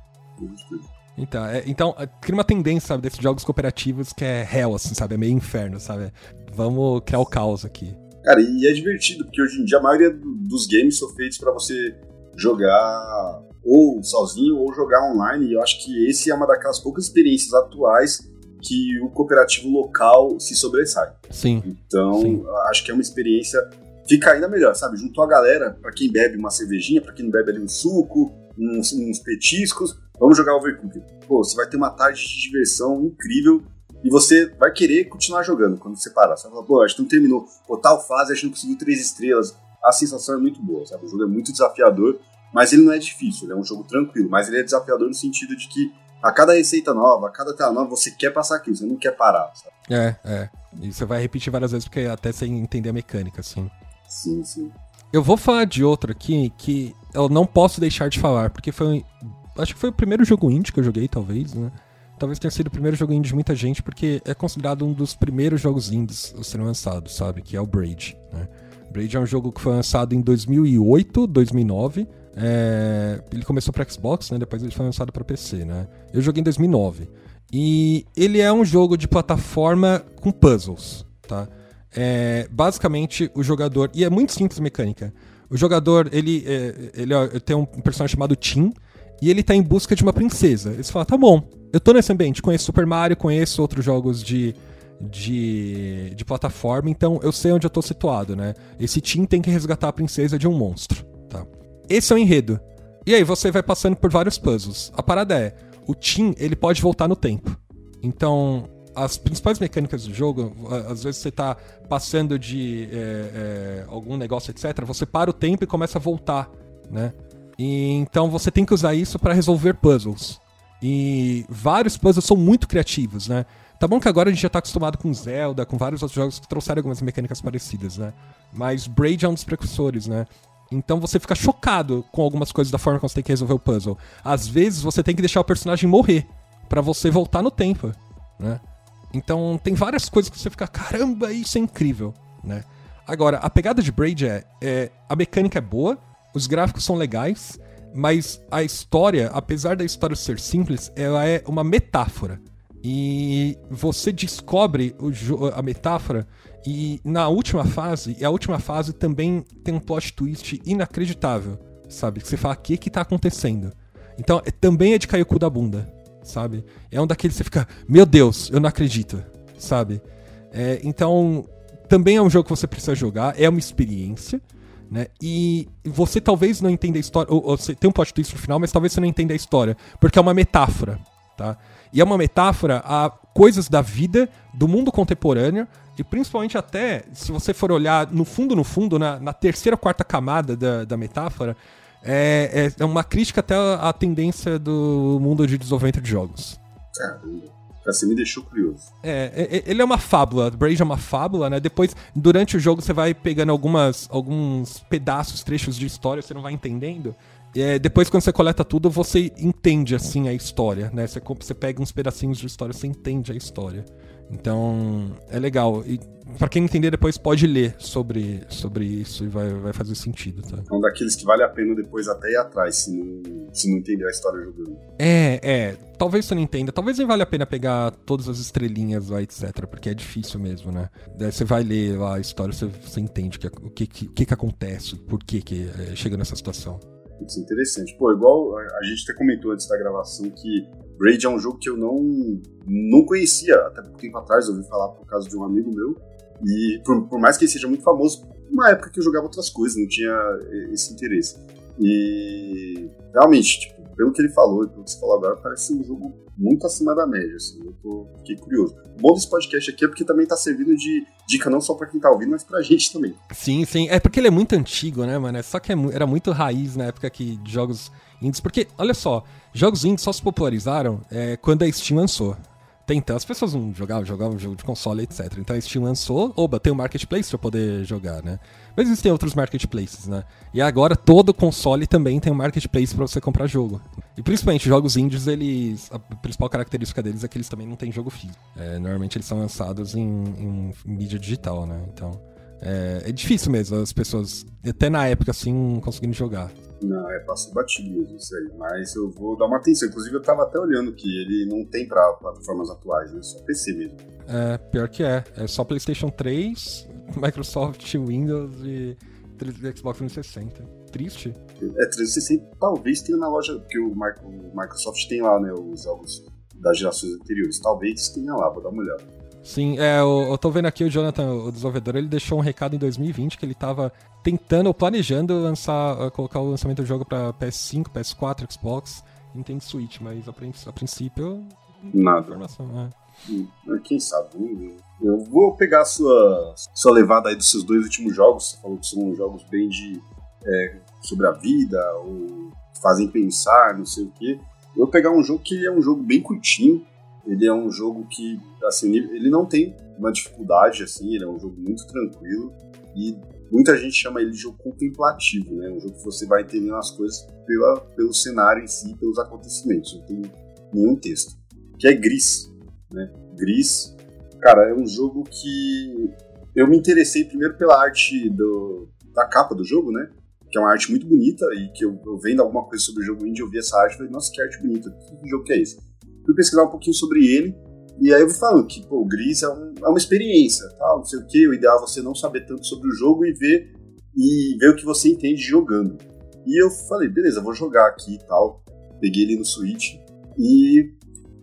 S2: Então, é, então, é, cria uma tendência, sabe, desses jogos cooperativos que é hell, assim, sabe? É meio inferno, sabe? Vamos criar o caos aqui.
S3: Cara, e é divertido, porque hoje em dia a maioria dos games são feitos para você jogar ou sozinho ou jogar online, e eu acho que esse é uma daquelas poucas experiências atuais que o cooperativo local se sobressai.
S2: Sim.
S3: Então,
S2: Sim.
S3: acho que é uma experiência. Fica ainda melhor, sabe? Juntou a galera, para quem bebe uma cervejinha, para quem não bebe ali um suco, uns, uns petiscos, vamos jogar Overcooked. Pô, você vai ter uma tarde de diversão incrível e você vai querer continuar jogando quando você parar. Você vai falar, pô, a gente não terminou. Pô, tal fase a gente não conseguiu três estrelas. A sensação é muito boa, sabe? O jogo é muito desafiador, mas ele não é difícil, ele é um jogo tranquilo, mas ele é desafiador no sentido de que a cada receita nova, a cada tela nova, você quer passar aquilo, você não quer parar, sabe?
S2: É, é. E você vai repetir várias vezes porque até sem entender a mecânica, assim.
S3: Sim, sim.
S2: Eu vou falar de outro aqui que eu não posso deixar de falar, porque foi. Acho que foi o primeiro jogo indie que eu joguei, talvez, né? Talvez tenha sido o primeiro jogo indie de muita gente, porque é considerado um dos primeiros jogos indies a serem lançados, sabe? Que é o Braid, né? Braid é um jogo que foi lançado em 2008, 2009. É... Ele começou para Xbox, né? Depois ele foi lançado para PC, né? Eu joguei em 2009. E ele é um jogo de plataforma com puzzles, tá? É, basicamente, o jogador. E é muito simples a mecânica. O jogador, ele, é, ele, ele tem um personagem chamado Tim, e ele tá em busca de uma princesa. Ele fala: tá bom, eu tô nesse ambiente, conheço Super Mario, conheço outros jogos de, de, de plataforma, então eu sei onde eu tô situado, né? Esse Tim tem que resgatar a princesa de um monstro, tá? Esse é o enredo. E aí você vai passando por vários puzzles. A parada é, o Tim, ele pode voltar no tempo. Então, as principais mecânicas do jogo, às vezes você tá passando de é, é, algum negócio, etc., você para o tempo e começa a voltar, né? E, então você tem que usar isso para resolver puzzles. E vários puzzles são muito criativos, né? Tá bom que agora a gente já tá acostumado com Zelda, com vários outros jogos que trouxeram algumas mecânicas parecidas, né? Mas Braid é um dos precursores, né? Então você fica chocado com algumas coisas da forma como você tem que resolver o puzzle. Às vezes você tem que deixar o personagem morrer para você voltar no tempo, né? Então tem várias coisas que você fica, caramba, isso é incrível, né? Agora, a pegada de Braid é, é a mecânica é boa, os gráficos são legais, mas a história, apesar da história ser simples, ela é uma metáfora. E você descobre a metáfora e na última fase, e a última fase também tem um plot twist inacreditável, sabe? Que você fala, o que que tá acontecendo? Então, é, também é de cair o cu da bunda, sabe? É um daqueles que você fica, meu Deus, eu não acredito, sabe? É, então, também é um jogo que você precisa jogar, é uma experiência, né? E você talvez não entenda a história, ou, ou tem um plot twist no final, mas talvez você não entenda a história, porque é uma metáfora, tá? E é uma metáfora a coisas da vida, do mundo contemporâneo, e principalmente até, se você for olhar no fundo, no fundo, na, na terceira ou quarta camada da, da metáfora, é, é, é, uma crítica até à tendência do mundo de desenvolvimento de jogos.
S3: Caramba. Você me deixou curioso.
S2: É, é, ele é uma fábula, Braid é uma fábula, né? Depois, durante o jogo, você vai pegando algumas, alguns pedaços, trechos de história, você não vai entendendo. É, depois, quando você coleta tudo, você entende, assim, a história, né? Você, você pega uns pedacinhos de história, você entende a história. Então, é legal. E para quem entender depois pode ler sobre, sobre isso e vai, vai fazer sentido, tá?
S3: É um daqueles que vale a pena depois até ir atrás, se não, se não entender a história jogando.
S2: É, é. Talvez você não entenda. Talvez nem vale a pena pegar todas as estrelinhas lá, etc. Porque é difícil mesmo, né? Daí você vai ler lá a história, você, você entende que, o que, que, que, acontece, por que, que é, chega nessa situação.
S3: Isso é interessante. Pô, igual a gente até comentou antes da gravação que Raid é um jogo que eu não, não conhecia até pouco tempo atrás, ouvi falar por causa de um amigo meu. E por, por, mais que ele seja muito famoso, uma época que eu jogava outras coisas, não tinha esse interesse. E realmente, tipo, pelo que ele falou, pelo que você falou agora, parece um jogo muito acima da média, assim, eu tô, fiquei curioso. O bom desse podcast aqui é porque também tá servindo de dica não só para quem tá ouvindo, mas pra gente também.
S2: Sim, sim, é porque ele é muito antigo, né, mano, é só que é, era muito raiz na época que jogos indies, porque, olha só, jogos indies só se popularizaram é, quando a Steam lançou. Então, as pessoas não jogavam, jogavam jogo de console, etc. Então a Steam lançou, oba, tem um marketplace pra poder jogar, né? Mas existem outros marketplaces, né? E agora todo console também tem um marketplace para você comprar jogo. E principalmente jogos indies, eles. A principal característica deles é que eles também não têm jogo físico. É, normalmente eles são lançados em, em mídia digital, né? Então. É, é difícil mesmo as pessoas, até na época, assim, conseguindo jogar.
S3: Não, é passo batido mesmo isso aí. Mas eu vou dar uma atenção. Inclusive, eu tava até olhando que ele não tem pra plataformas atuais, né? Só PC mesmo.
S2: É, pior que é. É só PlayStation 3, Microsoft Windows e Xbox 360. Triste.
S3: É, 360 talvez tenha na loja, porque o Microsoft tem lá, né, os jogos das gerações anteriores. Talvez tenha lá, vou dar uma olhada.
S2: Sim, é, eu, eu tô vendo aqui o Jonathan, o desenvolvedor, ele deixou um recado em 2020 que ele tava tentando, planejando lançar, uh, colocar o lançamento do jogo pra PS5, PS4, Xbox, Nintendo Switch, mas a, a princípio.
S3: Nada. Informação, é. Hum, quem sabe? Eu vou pegar a sua, sua levada aí dos seus dois últimos jogos. Você falou que são jogos bem de. É, sobre a vida, ou fazem pensar, não sei o quê. Eu vou pegar um jogo que é um jogo bem curtinho, ele é um jogo que, assim, ele não tem uma dificuldade, assim, ele é um jogo muito tranquilo e muita gente chama ele de jogo contemplativo, né? Um jogo que você vai entendendo as coisas pela, pelo cenário em si, pelos acontecimentos, não tem nenhum texto. Que é Gris, né? Gris, cara, é um jogo que eu me interessei primeiro pela arte do, da capa do jogo, né? Que é uma arte muito bonita e que eu, eu vendo alguma coisa sobre o jogo indie, eu vi essa arte e falei, nossa, que arte bonita, que jogo que é esse? Fui pesquisar um pouquinho sobre ele, e aí eu fui falando que, pô, o Gris é, um, é uma experiência, tal, não sei o que, o ideal é você não saber tanto sobre o jogo e ver, e ver o que você entende jogando. E eu falei, beleza, vou jogar aqui e tal, peguei ele no Switch, e,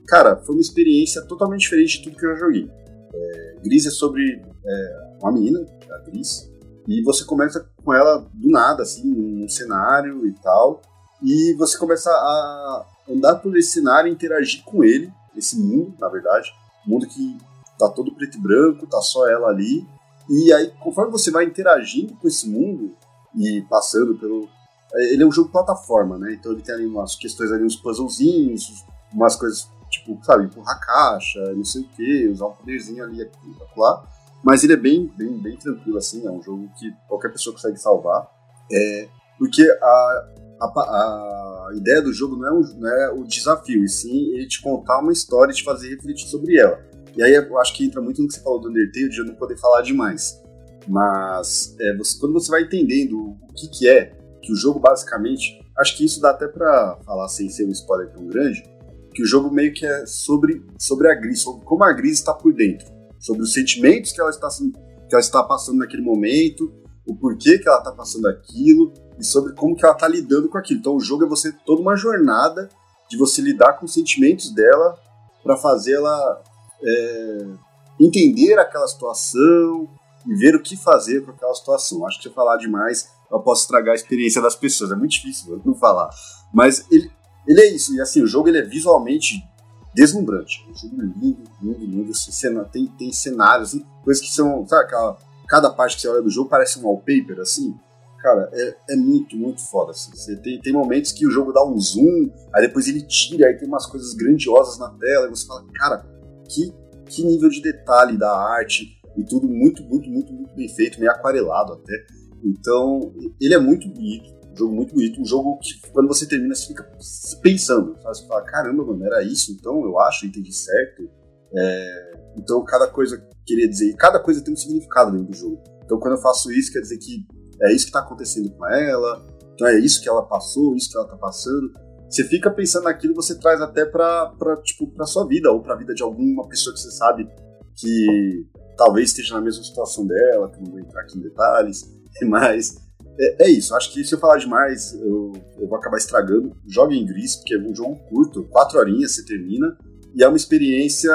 S3: cara, foi uma experiência totalmente diferente de tudo que eu já joguei. É, Gris é sobre é, uma menina, a Gris, e você começa com ela do nada, assim, num cenário e tal, e você começa a, andar por esse cenário, interagir com ele, esse mundo, na verdade, mundo que tá todo preto e branco, tá só ela ali. E aí, conforme você vai interagindo com esse mundo e passando pelo. É, ele é um jogo plataforma, né? Então ele tem ali umas questões ali, uns puzzlezinhos, umas coisas tipo, sabe, empurrar caixa, não sei o que, usar um poderzinho ali aqui, lá. Mas ele é bem, bem, bem tranquilo, assim, é um jogo que qualquer pessoa consegue salvar. É, porque a, a, a, ideia do jogo não é, um, não é o desafio, e sim ele te contar uma história e te fazer refletir sobre ela. E aí eu acho que entra muito no que você falou do Undertale, de eu não poder falar demais. Mas é, você, quando você vai entendendo o que, que é, que o jogo basicamente. Acho que isso dá até para falar sem ser um spoiler tão grande, que o jogo meio que é sobre, sobre a Gris, sobre como a Gris está por dentro, sobre os sentimentos que ela está, que ela está passando naquele momento, o porquê que ela está passando aquilo, e sobre como que ela tá lidando com aquilo. Então o jogo é você toda uma jornada de você lidar com os sentimentos dela para fazê-la é, entender aquela situação e ver o que fazer com aquela situação. Acho que se eu falar demais, eu posso estragar a experiência das pessoas. É muito difícil não falar. Mas ele, ele é isso. E assim, o jogo ele é visualmente deslumbrante. É um jogo lindo, lindo, lindo. Assim, tem, tem cenários, assim, coisas que são. Sabe aquela. Cada parte que você olha do jogo parece um wallpaper, assim cara, é, é muito, muito foda. Assim. Você tem, tem momentos que o jogo dá um zoom, aí depois ele tira, aí tem umas coisas grandiosas na tela, e você fala, cara, que, que nível de detalhe da arte, e tudo muito, muito, muito, muito bem feito, meio aquarelado até. Então, ele é muito bonito, um jogo muito bonito, um jogo que quando você termina você fica pensando, sabe? você fala, caramba, mano, era isso, então eu acho, entendi certo. É, então cada coisa queria dizer, cada coisa tem um significado dentro do jogo. Então quando eu faço isso, quer dizer que é isso que está acontecendo com ela, então é isso que ela passou, isso que ela está passando. Você fica pensando naquilo, você traz até para tipo sua vida ou para a vida de alguma pessoa que você sabe que talvez esteja na mesma situação dela, que não vou entrar aqui em detalhes, mas é, é, isso. Acho que se eu falar demais, eu, eu vou acabar estragando. Jogue em Gris, porque é um jogo curto, quatro horinhas você termina, e é uma experiência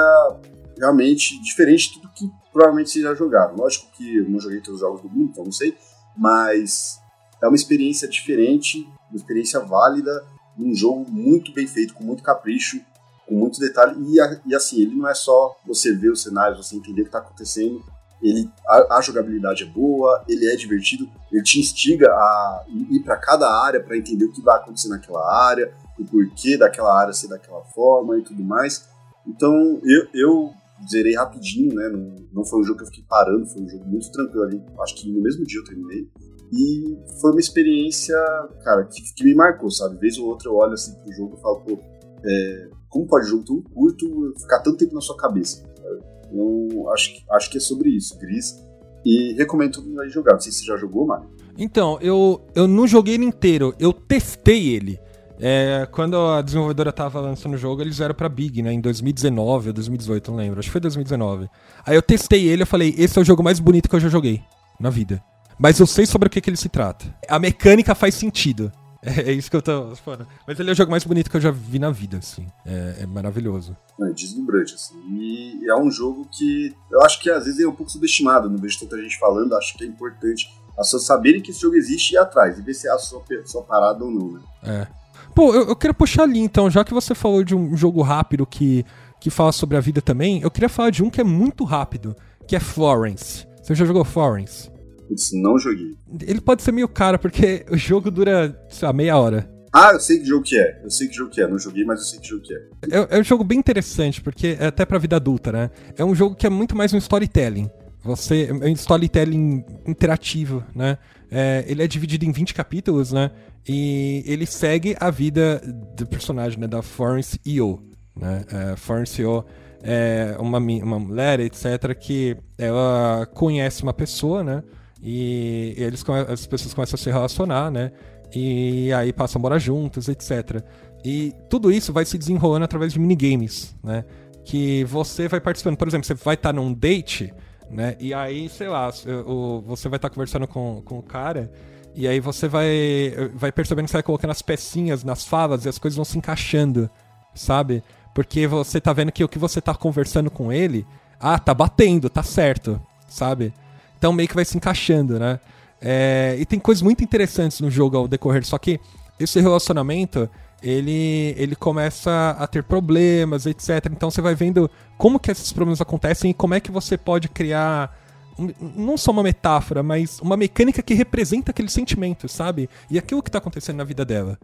S3: realmente diferente de tudo que provavelmente vocês já jogaram. Lógico que eu não joguei todos os jogos do mundo, então não sei, mas é uma experiência diferente, uma experiência válida, um jogo muito bem feito, com muito capricho, com muito detalhe. E, e assim, ele não é só você ver os cenários, você entender o que está acontecendo. Ele, a, a, jogabilidade é boa, ele é divertido, ele te instiga a ir para cada área para entender o que vai acontecer naquela área, o porquê daquela área ser daquela forma e tudo mais. Então eu, eu zerei rapidinho, né? Não, não foi um jogo que eu fiquei parando, foi um jogo muito tranquilo ali. Acho que no mesmo dia eu terminei. E foi uma experiência, cara, que, que me marcou, sabe? Vez ou outra eu olho assim pro jogo e falo, pô, é, como pode jogo tão curto ficar tanto tempo na sua cabeça? Não, acho, acho que é sobre isso. Gris E recomendo todo mundo aí jogar. Não sei se você já jogou, Mário.
S2: Então, eu, eu não joguei ele inteiro, eu testei ele. É, quando a desenvolvedora tava lançando o jogo, eles vieram pra Big, né? Em 2019 ou 2018, não lembro. Acho que foi 2019. Aí eu testei ele e falei, esse é o jogo mais bonito que eu já joguei na vida. Mas eu sei sobre o que, que ele se trata. A mecânica faz sentido. É, é isso que eu tô falando. Mas ele é o jogo mais bonito que eu já vi na vida, assim. É, é maravilhoso.
S3: É deslumbrante, assim. E é um jogo que eu acho que às vezes é um pouco subestimado. Não vejo tanta gente falando, acho que é importante as pessoas saberem que esse jogo existe e ir atrás, e ver se é a sua, sua parada ou não, né?
S2: É. Pô, eu, eu queria puxar ali então, já que você falou de um jogo rápido que, que fala sobre a vida também, eu queria falar de um que é muito rápido, que é Florence. Você já jogou Florence?
S3: Putz, não joguei.
S2: Ele pode ser meio caro, porque o jogo dura, sei lá, meia hora.
S3: Ah, eu sei que jogo que é. Eu sei que jogo que é. Não joguei, mas eu sei que jogo que é.
S2: É, é um jogo bem interessante, porque é até pra vida adulta, né? É um jogo que é muito mais um storytelling. Você. É um storytelling interativo, né? É, ele é dividido em 20 capítulos, né? E ele segue a vida do personagem, né? Da Florence Io. Né? É, Florence Io é uma, uma mulher, etc., que ela conhece uma pessoa, né? E eles, as pessoas começam a se relacionar, né? E aí passam a morar juntos, etc. E tudo isso vai se desenrolando através de minigames, né? Que você vai participando. Por exemplo, você vai estar num date né? E aí, sei lá, o, você vai estar tá conversando com, com o cara, e aí você vai, vai percebendo que você vai colocando as pecinhas nas falas e as coisas vão se encaixando, sabe? Porque você tá vendo que o que você tá conversando com ele, ah, tá batendo, tá certo, sabe? Então meio que vai se encaixando, né? É, e tem coisas muito interessantes no jogo ao decorrer, só que esse relacionamento ele, ele começa a ter problemas, etc. Então você vai vendo como que esses problemas acontecem e como é que você pode criar não só uma metáfora, mas uma mecânica que representa aquele sentimento, sabe? E aquilo que está acontecendo na vida dela.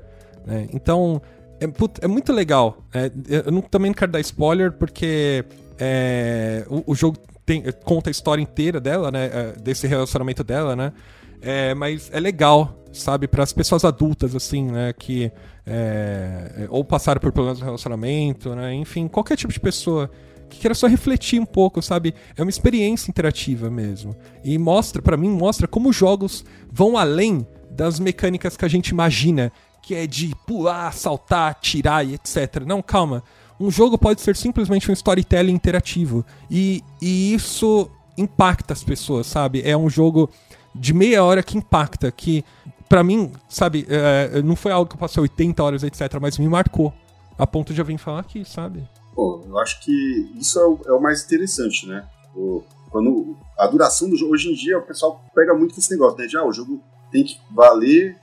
S2: Né? Então, é, é, muito legal. É, eu não, também não quero dar spoiler, porque é, o, o, jogo tem, conta a história inteira dela, né? É, desse relacionamento dela, né? É, mas é legal, sabe? Para as pessoas adultas, assim, né? Que é, ou passaram por problemas no relacionamento, né? Enfim, qualquer tipo de pessoa que queira só refletir um pouco, sabe? É uma experiência interativa mesmo. E mostra, para mim, mostra como jogos vão além das mecânicas que a gente imagina, que é de pular, saltar, tirar e etc. Não, calma. Um jogo pode ser simplesmente um storytelling interativo. E, e isso impacta as pessoas, sabe? É um jogo de meia hora que impacta, que para mim, sabe, é, não foi algo que eu passei 80 horas, etc., mas me marcou. A ponto de eu vir falar aqui, sabe?
S3: Pô, eu acho que isso é o, é o mais interessante, né? O, quando a duração do jogo, hoje em dia o pessoal pega muito com esse negócio, né? De, ah, o jogo tem que valer,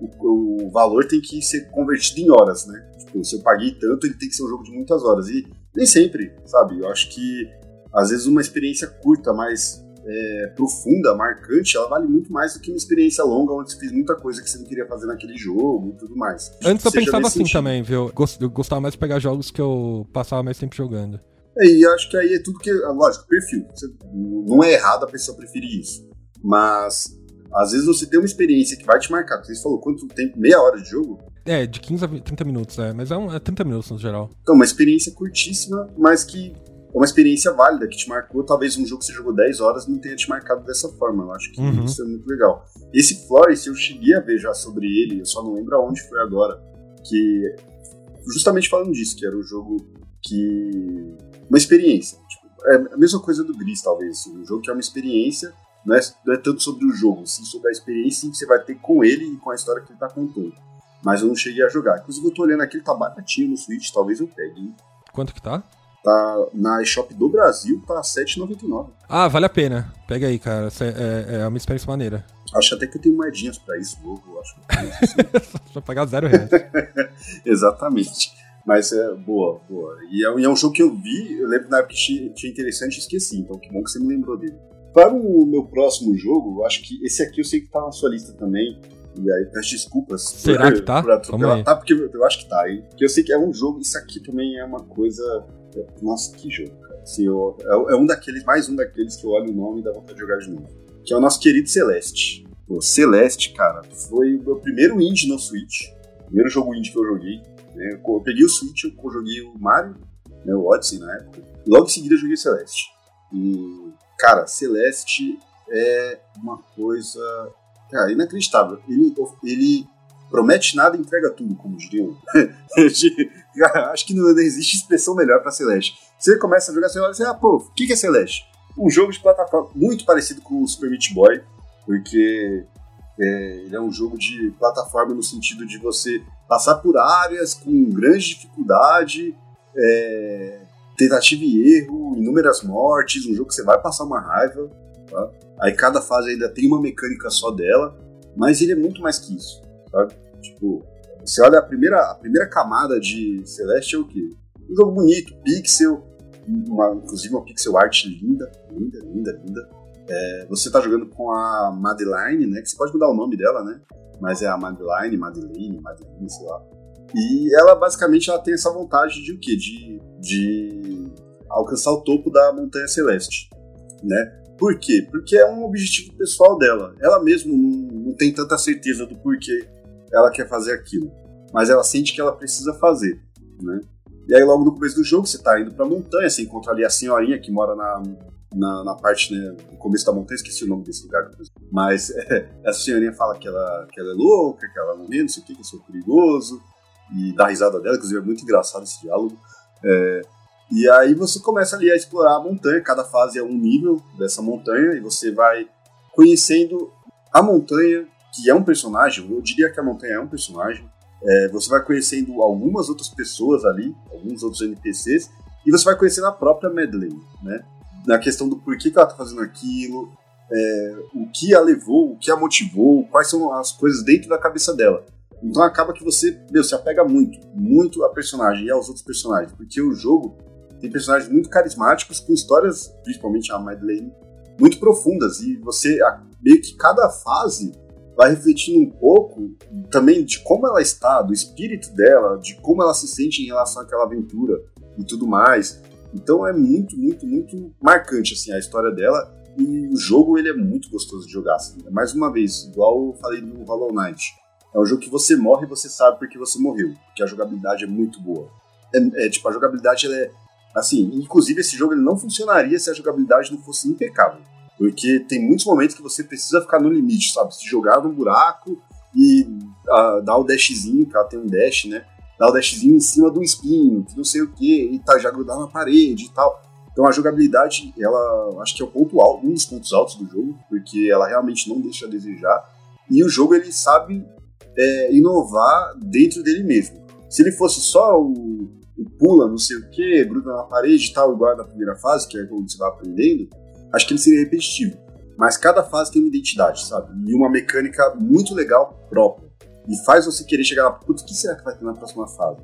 S3: o, o valor tem que ser convertido em horas, né? Tipo, se eu paguei tanto, ele tem que ser um jogo de muitas horas. E nem sempre, sabe? Eu acho que às vezes uma experiência curta, mas é, profunda, marcante, ela vale muito mais do que uma experiência longa onde você fez muita coisa que você não queria fazer naquele jogo e tudo mais.
S2: Antes eu pensava assim sentido. também, viu? Eu gostava mais de pegar jogos que eu passava mais tempo jogando.
S3: É, e acho que aí é tudo que. Lógico, perfil. Você, não é errado a pessoa preferir isso. Mas às vezes você tem uma experiência que vai te marcar. Você falou quanto tempo? Meia hora de jogo?
S2: É, de 15 a 30 minutos, é. Mas é, um, é 30 minutos no geral.
S3: Então, uma experiência curtíssima, mas que uma experiência válida que te marcou. Talvez um jogo que você jogou 10 horas não tenha te marcado dessa forma. Eu acho que uhum. isso é muito legal. Esse Flores, eu cheguei a ver já sobre ele, eu só não lembro aonde foi agora. Que justamente falando disso, que era um jogo que. Uma experiência. Tipo, é a mesma coisa do Gris, talvez. Um jogo que é uma experiência, não é, não é tanto sobre o jogo, sim sobre a experiência que você vai ter com ele e com a história que ele tá contando. Mas eu não cheguei a jogar. Inclusive, eu tô olhando aqui, ele tá baratinho no Switch, talvez eu pegue, hein?
S2: Quanto que tá?
S3: Tá na eShop do Brasil, tá R$7,99.
S2: Ah, vale a pena. Pega aí, cara. É, é, uma experiência maneira.
S3: Acho até que eu tenho moedinhas pra isso, novo, acho.
S2: Só pagar zero reais.
S3: Exatamente. Mas é boa, boa. E é, e é, um jogo que eu vi, eu lembro na época que tinha interessante e esqueci, então que bom que você me lembrou dele. Para o meu próximo jogo, eu acho que esse aqui eu sei que tá na sua lista também. E aí peço desculpas.
S2: Será por, que tá? Por
S3: atropelar. Tá, porque eu acho que tá, hein? Porque eu sei que é um jogo, isso aqui também é uma coisa nossa, que jogo, cara. Assim, eu, é, é, um daqueles, mais um daqueles que eu olho o nome e dá vontade de jogar de novo. Que é o nosso querido Celeste. O Celeste, cara, foi o meu primeiro indie no Switch. Primeiro jogo indie que eu joguei. Né? Eu peguei o Switch, eu joguei o Mario, né, o Odyssey na época. E logo em seguida eu joguei o Celeste. E, cara, Celeste é uma coisa cara, inacreditável. Ele, ele promete nada e entrega tudo, como diriam. Acho que não existe expressão melhor para Celeste. Você começa a jogar, você olha e assim, ah, pô, o que é Celeste? Um jogo de plataforma muito parecido com o Super Meat Boy, porque é, ele é um jogo de plataforma no sentido de você passar por áreas com grande dificuldade, é, tentativa e erro, inúmeras mortes, um jogo que você vai passar uma raiva. Tá? Aí cada fase ainda tem uma mecânica só dela, mas ele é muito mais que isso, sabe? Tipo, você olha a primeira, a primeira camada de Celeste é o quê? Um jogo bonito, pixel, uma, inclusive uma pixel art linda, linda, linda, linda. É, você tá jogando com a Madeline, né? Que você pode mudar o nome dela, né? Mas é a Madeline, Madeline, Madeline, sei lá. E ela basicamente ela tem essa vontade de o quê? De, de alcançar o topo da Montanha Celeste, né? Por quê? Porque é um objetivo pessoal dela. Ela mesmo não, não tem tanta certeza do porquê ela quer fazer aquilo, mas ela sente que ela precisa fazer, né? E aí logo no começo do jogo você tá indo pra montanha, você encontra ali a senhorinha que mora na, na, na parte, né, no começo da montanha, esqueci o nome desse lugar, mas é, essa senhorinha fala que ela, que ela é louca, que ela não vê, não sei o que, que eu sou perigoso, e dá risada dela, inclusive é muito engraçado esse diálogo. É, e aí você começa ali a explorar a montanha, cada fase é um nível dessa montanha, e você vai conhecendo a montanha, que é um personagem, eu diria que a montanha é um personagem. É, você vai conhecendo algumas outras pessoas ali, alguns outros NPCs, e você vai conhecendo a própria Madeleine, né? Na questão do porquê que ela tá fazendo aquilo, é, o que a levou, o que a motivou, quais são as coisas dentro da cabeça dela. Então acaba que você, meu, se apega muito, muito a personagem e aos outros personagens, porque o jogo tem personagens muito carismáticos, com histórias, principalmente a Madeleine, muito profundas, e você, meio que cada fase vai refletindo um pouco também de como ela está, do espírito dela, de como ela se sente em relação àquela aventura e tudo mais. Então é muito, muito, muito marcante assim a história dela e o jogo ele é muito gostoso de jogar. Assim. Mais uma vez, igual eu falei no Hollow Knight, é um jogo que você morre e você sabe porque você morreu, porque a jogabilidade é muito boa. É, é tipo a jogabilidade ela é assim, inclusive esse jogo ele não funcionaria se a jogabilidade não fosse impecável. Porque tem muitos momentos que você precisa ficar no limite, sabe? Se jogar num buraco e uh, dar o dashzinho, que ela tem um dash, né? Dar o dashzinho em cima do espinho, que não sei o que, e tá já grudar na parede e tal. Então a jogabilidade, ela acho que é o ponto alto, um dos pontos altos do jogo, porque ela realmente não deixa a desejar. E o jogo ele sabe é, inovar dentro dele mesmo. Se ele fosse só o, o pula, não sei o que, gruda na parede e tal, igual na primeira fase, que é quando você vai aprendendo, acho que ele seria repetitivo. Mas cada fase tem uma identidade, sabe? E uma mecânica muito legal própria. E faz você querer chegar lá, putz, o que será que vai ter na próxima fase?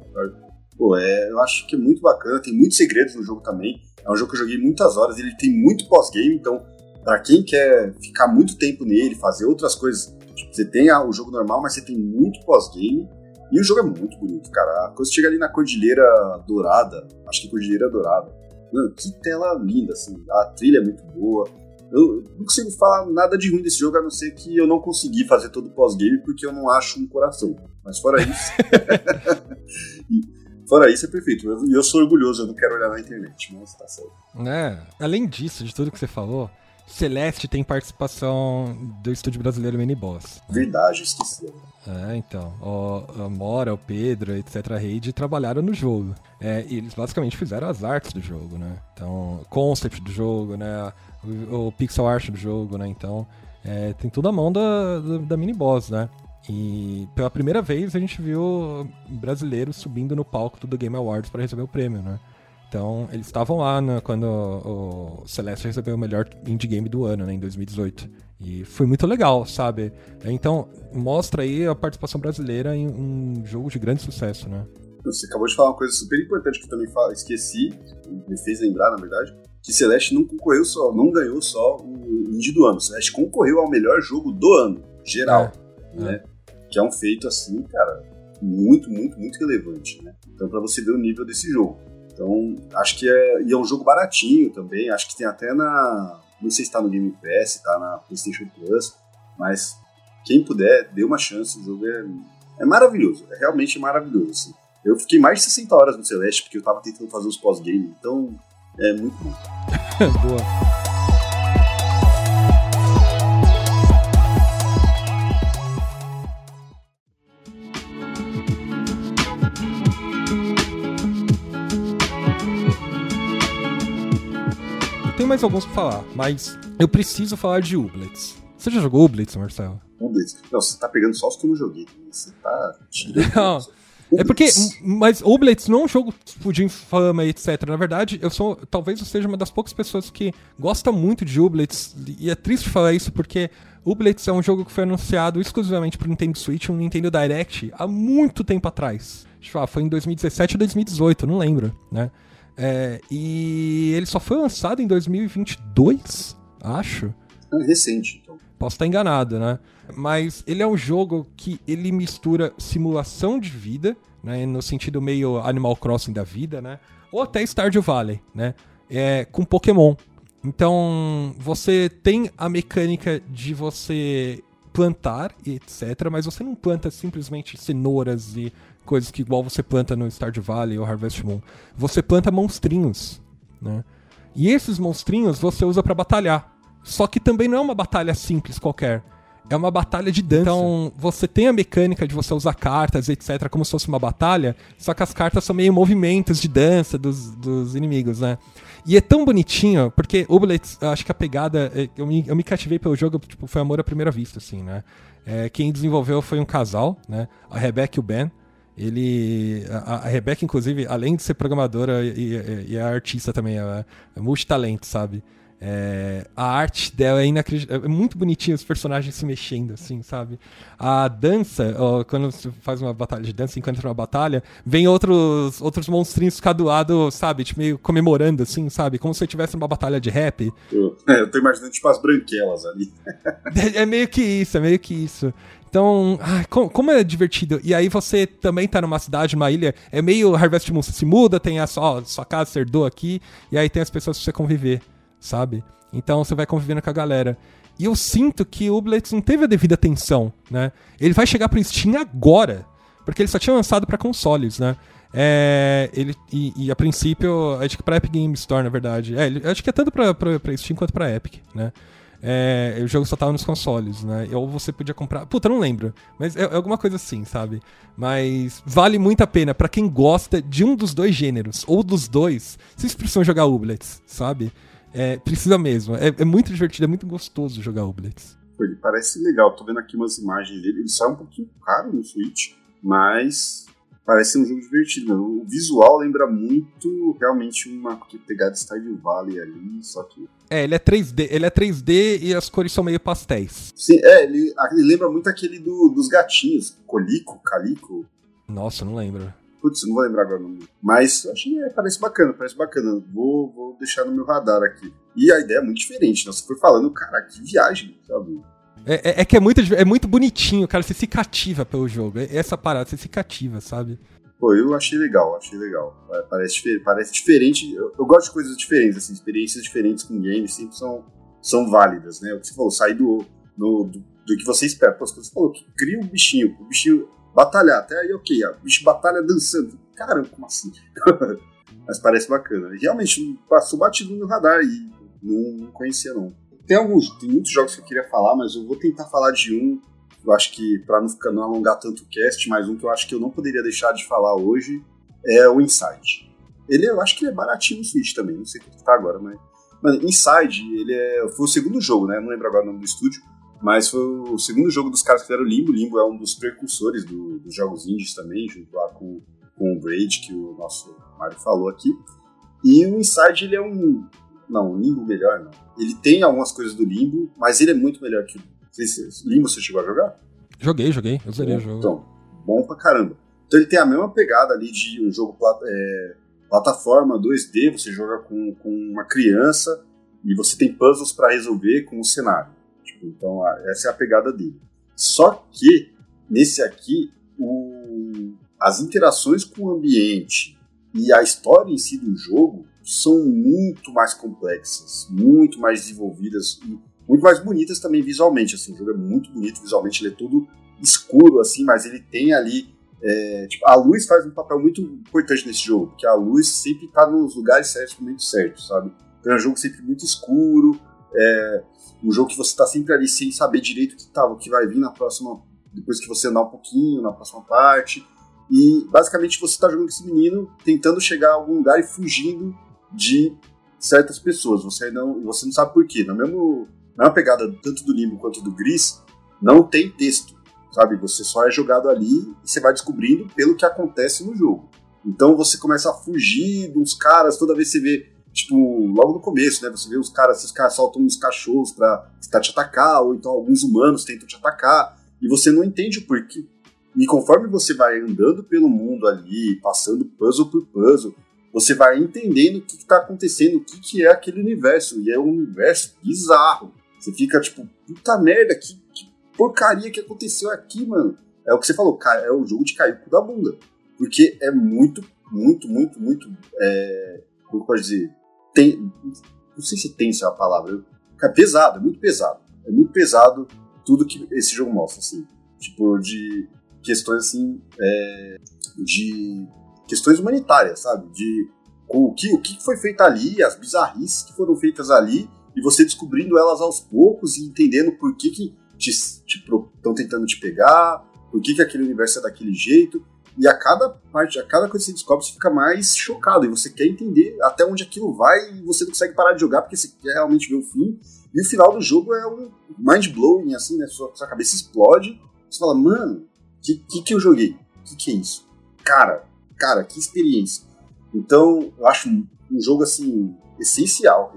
S3: Pô, é, eu acho que é muito bacana, tem muitos segredos no jogo também. É um jogo que eu joguei muitas horas, ele tem muito pós-game, então, para quem quer ficar muito tempo nele, fazer outras coisas, tipo, você tem o jogo normal, mas você tem muito pós-game. E o jogo é muito bonito, cara. Quando você chega ali na Cordilheira Dourada, acho que Cordilheira Dourada, Mano, que tela linda, assim. A trilha é muito boa. Eu não consigo falar nada de ruim desse jogo, a não ser que eu não consegui fazer todo o pós-game porque eu não acho um coração. Mas fora isso. fora isso é perfeito. E eu, eu, sou orgulhoso, eu não quero olhar na internet, mas tá certo.
S2: É, além disso, de tudo que você falou, Celeste tem participação do estúdio brasileiro Miniboss.
S3: Né? Verdade, esqueci.
S2: É, então. O, a Mora, o Pedro, etc. Raid trabalharam no jogo. É, e eles basicamente fizeram as artes do jogo, né? Então, concept do jogo, né? O, o pixel art do jogo, né? Então, é, tem tudo a mão da, da, da Miniboss, né? E pela primeira vez a gente viu brasileiros subindo no palco do Game Awards para receber o prêmio, né? Então, eles estavam lá né, quando o Celeste recebeu o melhor indie game do ano, né, em 2018. E foi muito legal, sabe? Então, mostra aí a participação brasileira em um jogo de grande sucesso, né?
S3: Você acabou de falar uma coisa super importante que eu também esqueci, me fez lembrar, na verdade, que Celeste não concorreu só, não ganhou só o indie do ano. Celeste concorreu ao melhor jogo do ano, geral, é, né? É. Que é um feito assim, cara, muito, muito, muito relevante, né? Então, para você ver o nível desse jogo. Então, acho que é. E é um jogo baratinho também. Acho que tem até na. Não sei se tá no Game Pass, tá na PlayStation Plus, mas quem puder, dê uma chance. O jogo é, é maravilhoso. É realmente maravilhoso. Assim. Eu fiquei mais de 60 horas no Celeste porque eu tava tentando fazer os pós-game. Então, é muito bom.
S2: Boa. Mais alguns pra falar, mas eu preciso falar de Ublets. Você já jogou Ublets, Marcelo?
S3: Ublets? Não, você tá pegando só os que eu não joguei. Você tá tirando.
S2: Não. É porque, mas Oblets não é um jogo tipo, de infama, etc. Na verdade, eu sou, talvez eu seja uma das poucas pessoas que gosta muito de Oblets, e é triste falar isso porque Oblets é um jogo que foi anunciado exclusivamente pro Nintendo Switch, um Nintendo Direct, há muito tempo atrás. Deixa eu falar, foi em 2017 ou 2018, não lembro, né? É, e ele só foi lançado em 2022, acho.
S3: É recente, então.
S2: Posso estar enganado, né? Mas ele é um jogo que ele mistura simulação de vida, né? No sentido meio Animal Crossing da vida, né? Ou até Stardew Valley, né? É, com Pokémon. Então, você tem a mecânica de você plantar e etc, mas você não planta simplesmente cenouras e coisas que igual você planta no Stardew Valley ou Harvest Moon. Você planta monstrinhos, né? E esses monstrinhos você usa para batalhar. Só que também não é uma batalha simples qualquer. É uma batalha de dança. Então, você tem a mecânica de você usar cartas, etc., como se fosse uma batalha, só que as cartas são meio movimentos de dança dos, dos inimigos, né? E é tão bonitinho, porque Oblets, acho que a pegada. É, eu me, eu me cativei pelo jogo, tipo, foi amor à primeira vista, assim, né? É, quem desenvolveu foi um casal, né? A Rebecca e o Ben. Ele. A, a Rebecca, inclusive, além de ser programadora e, e, é artista também, é, é multitalento, sabe? É, a arte dela é inacreditável. É muito bonitinho os personagens se mexendo, assim, sabe? A dança, ó, quando você faz uma batalha de dança, enquanto entra uma batalha, vem outros, outros monstrinhos ficar do lado, sabe? Tipo, meio comemorando, assim, sabe? Como se tivesse uma batalha de rap.
S3: Eu, é, eu tô imaginando, tipo, as branquelas ali.
S2: é, é meio que isso, é meio que isso. Então, ai, como, como, é divertido. E aí você também tá numa cidade, numa ilha, é meio Harvest Moon, você se muda, tem a sua, sua casa, você herdou aqui, e aí tem as pessoas pra você conviver sabe? Então você vai convivendo com a galera. E eu sinto que o Blitz não teve a devida atenção, né? Ele vai chegar pro Steam agora, porque ele só tinha lançado para consoles, né? É, ele, e, e, a princípio, acho que pra Epic Game Store, na verdade. É, acho que é tanto pra, pra, pra Steam quanto pra Epic, né? É, o jogo só tava nos consoles, né? Ou você podia comprar. Puta, não lembro. Mas é, é alguma coisa assim, sabe? Mas vale muito a pena para quem gosta de um dos dois gêneros, ou dos dois. Vocês precisam jogar Ublets, sabe? É, precisa mesmo. É, é, muito divertido, é muito gostoso jogar Oblets.
S3: Ele parece legal. Tô vendo aqui umas imagens dele. Ele sai um pouquinho caro no Switch, mas parece um jogo divertido. O visual lembra muito realmente uma pegada Stardew Valley ali, só que.
S2: É, ele é 3D, ele é 3D e as cores são meio pastéis.
S3: Sim, é, ele, ele lembra muito aquele do, dos gatinhos, Colico, Calico.
S2: Nossa, não lembro.
S3: Putz, não vou lembrar agora o nome. Mas achei, é, parece bacana, parece bacana. Vou, vou deixar no meu radar aqui. E a ideia é muito diferente, né? Você foi falando, cara, que viagem, sabe?
S2: É, é, é, que é muito, é muito bonitinho, cara. Você se cativa pelo jogo. É essa parada, você se cativa, sabe?
S3: Pô, eu achei legal, achei legal. Parece, parece diferente. Eu, eu gosto de coisas diferentes, assim, experiências diferentes com games sempre são, são válidas, né? O que você falou, sair do, do, do, do que você espera. Pô, você falou, cria um bichinho, o bichinho batalhar. Até aí, ok, o bicho batalha dançando. Caramba, como assim? Mas parece bacana. Realmente, passou batido no radar e não, não, conhecia, não. Tem alguns, tem muitos jogos que eu queria falar, mas eu vou tentar falar de um. Eu acho que, para não, ficar, não alongar tanto o cast, mas um que eu acho que eu não poderia deixar de falar hoje é o Inside. Ele, eu acho que ele é baratinho no Switch também, não sei quanto tá agora, mas. Mano, Inside, ele é, foi o segundo jogo, né? Não lembro agora o nome do estúdio mas foi o segundo jogo dos caras que fizeram Limbo. Limbo é um dos precursores do, dos jogos indies também, junto lá com, com o Braid, que o nosso Mario falou aqui. E o Inside, ele é um... Não, o Limbo melhor não. Ele tem algumas coisas do Limbo, mas ele é muito melhor que o Limbo. Você chegou a jogar?
S2: Joguei, joguei. Eu zerei o jogo.
S3: Então, bom pra caramba. Então ele tem a mesma pegada ali de um jogo é, plataforma 2D, você joga com, com uma criança e você tem puzzles para resolver com o cenário. Então, essa é a pegada dele. Só que, nesse aqui, o, as interações com o ambiente e a história em si do jogo são muito mais complexas, muito mais desenvolvidas e muito mais bonitas também visualmente. Assim, o jogo é muito bonito visualmente, ele é todo escuro, assim, mas ele tem ali. É, tipo, a luz faz um papel muito importante nesse jogo, porque a luz sempre está nos lugares certos, no momento certo, sabe? Então é um jogo sempre muito escuro, é, um jogo que você está sempre ali sem saber direito o que, tá, o que vai vir na próxima, depois que você andar um pouquinho, na próxima parte. E basicamente você está jogando com esse menino, tentando chegar a algum lugar e fugindo de certas pessoas. Você não, você não sabe por quê. Na, mesmo, na pegada tanto do Limbo quanto do Gris, não tem texto, sabe? Você só é jogado ali e você vai descobrindo pelo que acontece no jogo. Então você começa a fugir dos caras, toda vez que você vê, tipo, logo no começo, né? Você vê os caras, esses caras soltam uns cachorros pra tentar te atacar, ou então alguns humanos tentam te atacar, e você não entende o porquê. E conforme você vai andando pelo mundo ali, passando puzzle por puzzle, você vai entendendo o que está acontecendo, o que, que é aquele universo. E é um universo bizarro. Você fica tipo, puta merda, que, que porcaria que aconteceu aqui, mano. É o que você falou, cara, é o jogo de cair o cu da bunda. Porque é muito, muito, muito, muito. É, como pode dizer? Tem, não sei se tenso é a palavra. É pesado, é muito pesado. É muito pesado tudo que esse jogo mostra, assim. Tipo, de questões assim é, de questões humanitárias, sabe? De o que, o que foi feito ali, as bizarrices que foram feitas ali, e você descobrindo elas aos poucos e entendendo por que que estão tentando te pegar, por que que aquele universo é daquele jeito, e a cada parte, a cada coisa que você descobre, você fica mais chocado, e você quer entender até onde aquilo vai, e você não consegue parar de jogar porque você quer realmente ver o fim, e o final do jogo é um mind-blowing, assim, né? Sua, sua cabeça explode, você fala, mano, que, que, que eu joguei? Que, que é isso? Cara, cara, que experiência. Então, eu acho um jogo, assim, essencial,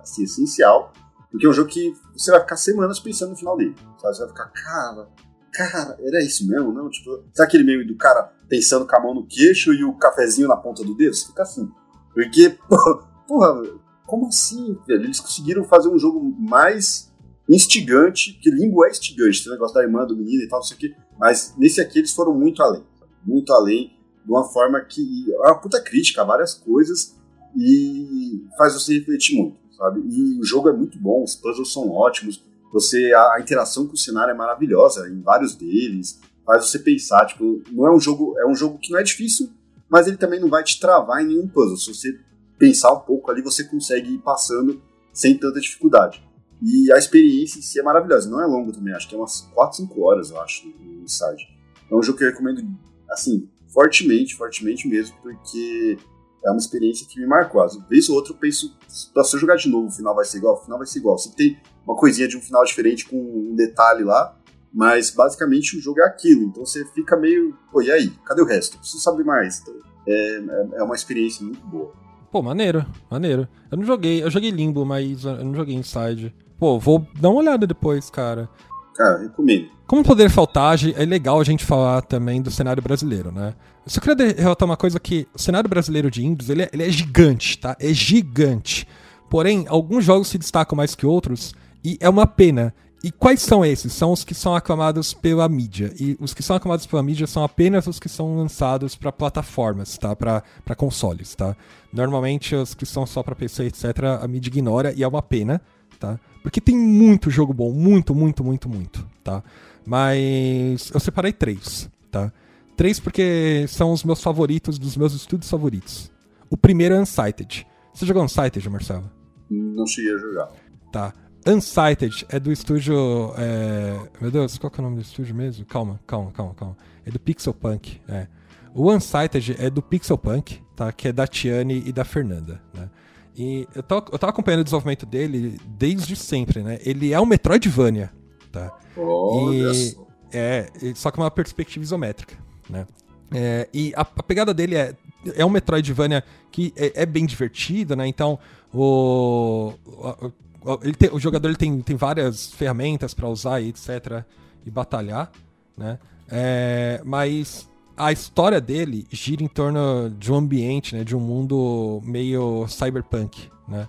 S3: assim, essencial, porque é um jogo que você vai ficar semanas pensando no final dele, sabe? Você vai ficar, cara, cara, era isso mesmo, não? Tipo, sabe aquele meme do cara pensando com a mão no queixo e o cafezinho na ponta do dedo? Você fica assim. Porque, porra, como assim, velho? Eles conseguiram fazer um jogo mais instigante, que Limbo é instigante, esse negócio da irmã do menino e tal, não sei o quê. Mas nesse aqui eles foram muito além. Muito além, de uma forma que é uma puta crítica a várias coisas e faz você refletir muito, sabe? E o jogo é muito bom, os puzzles são ótimos, você a, a interação com o cenário é maravilhosa em vários deles, faz você pensar, tipo, não é um jogo, é um jogo que não é difícil, mas ele também não vai te travar em nenhum puzzle. Se você pensar um pouco ali, você consegue ir passando sem tanta dificuldade. E a experiência em si é maravilhosa. Não é longo também, acho que é umas 4, 5 horas, eu acho, no site. É um jogo que eu recomendo, assim, fortemente, fortemente mesmo, porque é uma experiência que me marcou. Às vezes ou outro eu penso, se eu jogar de novo, o final vai ser igual, o final vai ser igual. Você tem uma coisinha de um final diferente com um detalhe lá, mas basicamente o jogo é aquilo. Então você fica meio, pô, e aí? Cadê o resto? Preciso saber mais. Então, é, é, é uma experiência muito boa.
S2: Pô, maneiro, maneiro. Eu não joguei, eu joguei Limbo, mas eu não joguei Inside. Pô, vou dar uma olhada depois, cara.
S3: Cara, recomendo.
S2: Como poder faltar, é legal a gente falar também do cenário brasileiro, né? Eu só queria relatar uma coisa que o cenário brasileiro de indies, ele é, ele é gigante, tá? É gigante. Porém, alguns jogos se destacam mais que outros e é uma pena. E quais são esses? São os que são aclamados pela mídia. E os que são aclamados pela mídia são apenas os que são lançados para plataformas, tá? Para consoles, tá? Normalmente os que são só para PC, etc, a mídia ignora e é uma pena, tá? Porque tem muito jogo bom, muito, muito, muito, muito, tá? Mas eu separei três, tá? Três porque são os meus favoritos, dos meus estudos favoritos. O primeiro é Unsighted. Você jogou Unsighted, Marcelo?
S3: Não cheguei a jogar.
S2: Tá. Unsighted é do estúdio. É... Meu Deus, qual que é o nome do estúdio mesmo? Calma, calma, calma, calma. É do Pixel Punk. É. O Unsighted é do Pixel Punk, tá? Que é da Tiane e da Fernanda, né? E eu tava, eu tava acompanhando o desenvolvimento dele desde sempre, né? Ele é um Metroidvania, tá?
S3: Olha e,
S2: É, só que uma perspectiva isométrica, né? É, e a, a, pegada dele é, é um Metroidvania que é, é bem divertido, né? Então, o, o, tem, o jogador ele tem, tem várias ferramentas para usar e etc. e batalhar, né? É, mas a história dele gira em torno de um ambiente, né, de um mundo meio cyberpunk, né?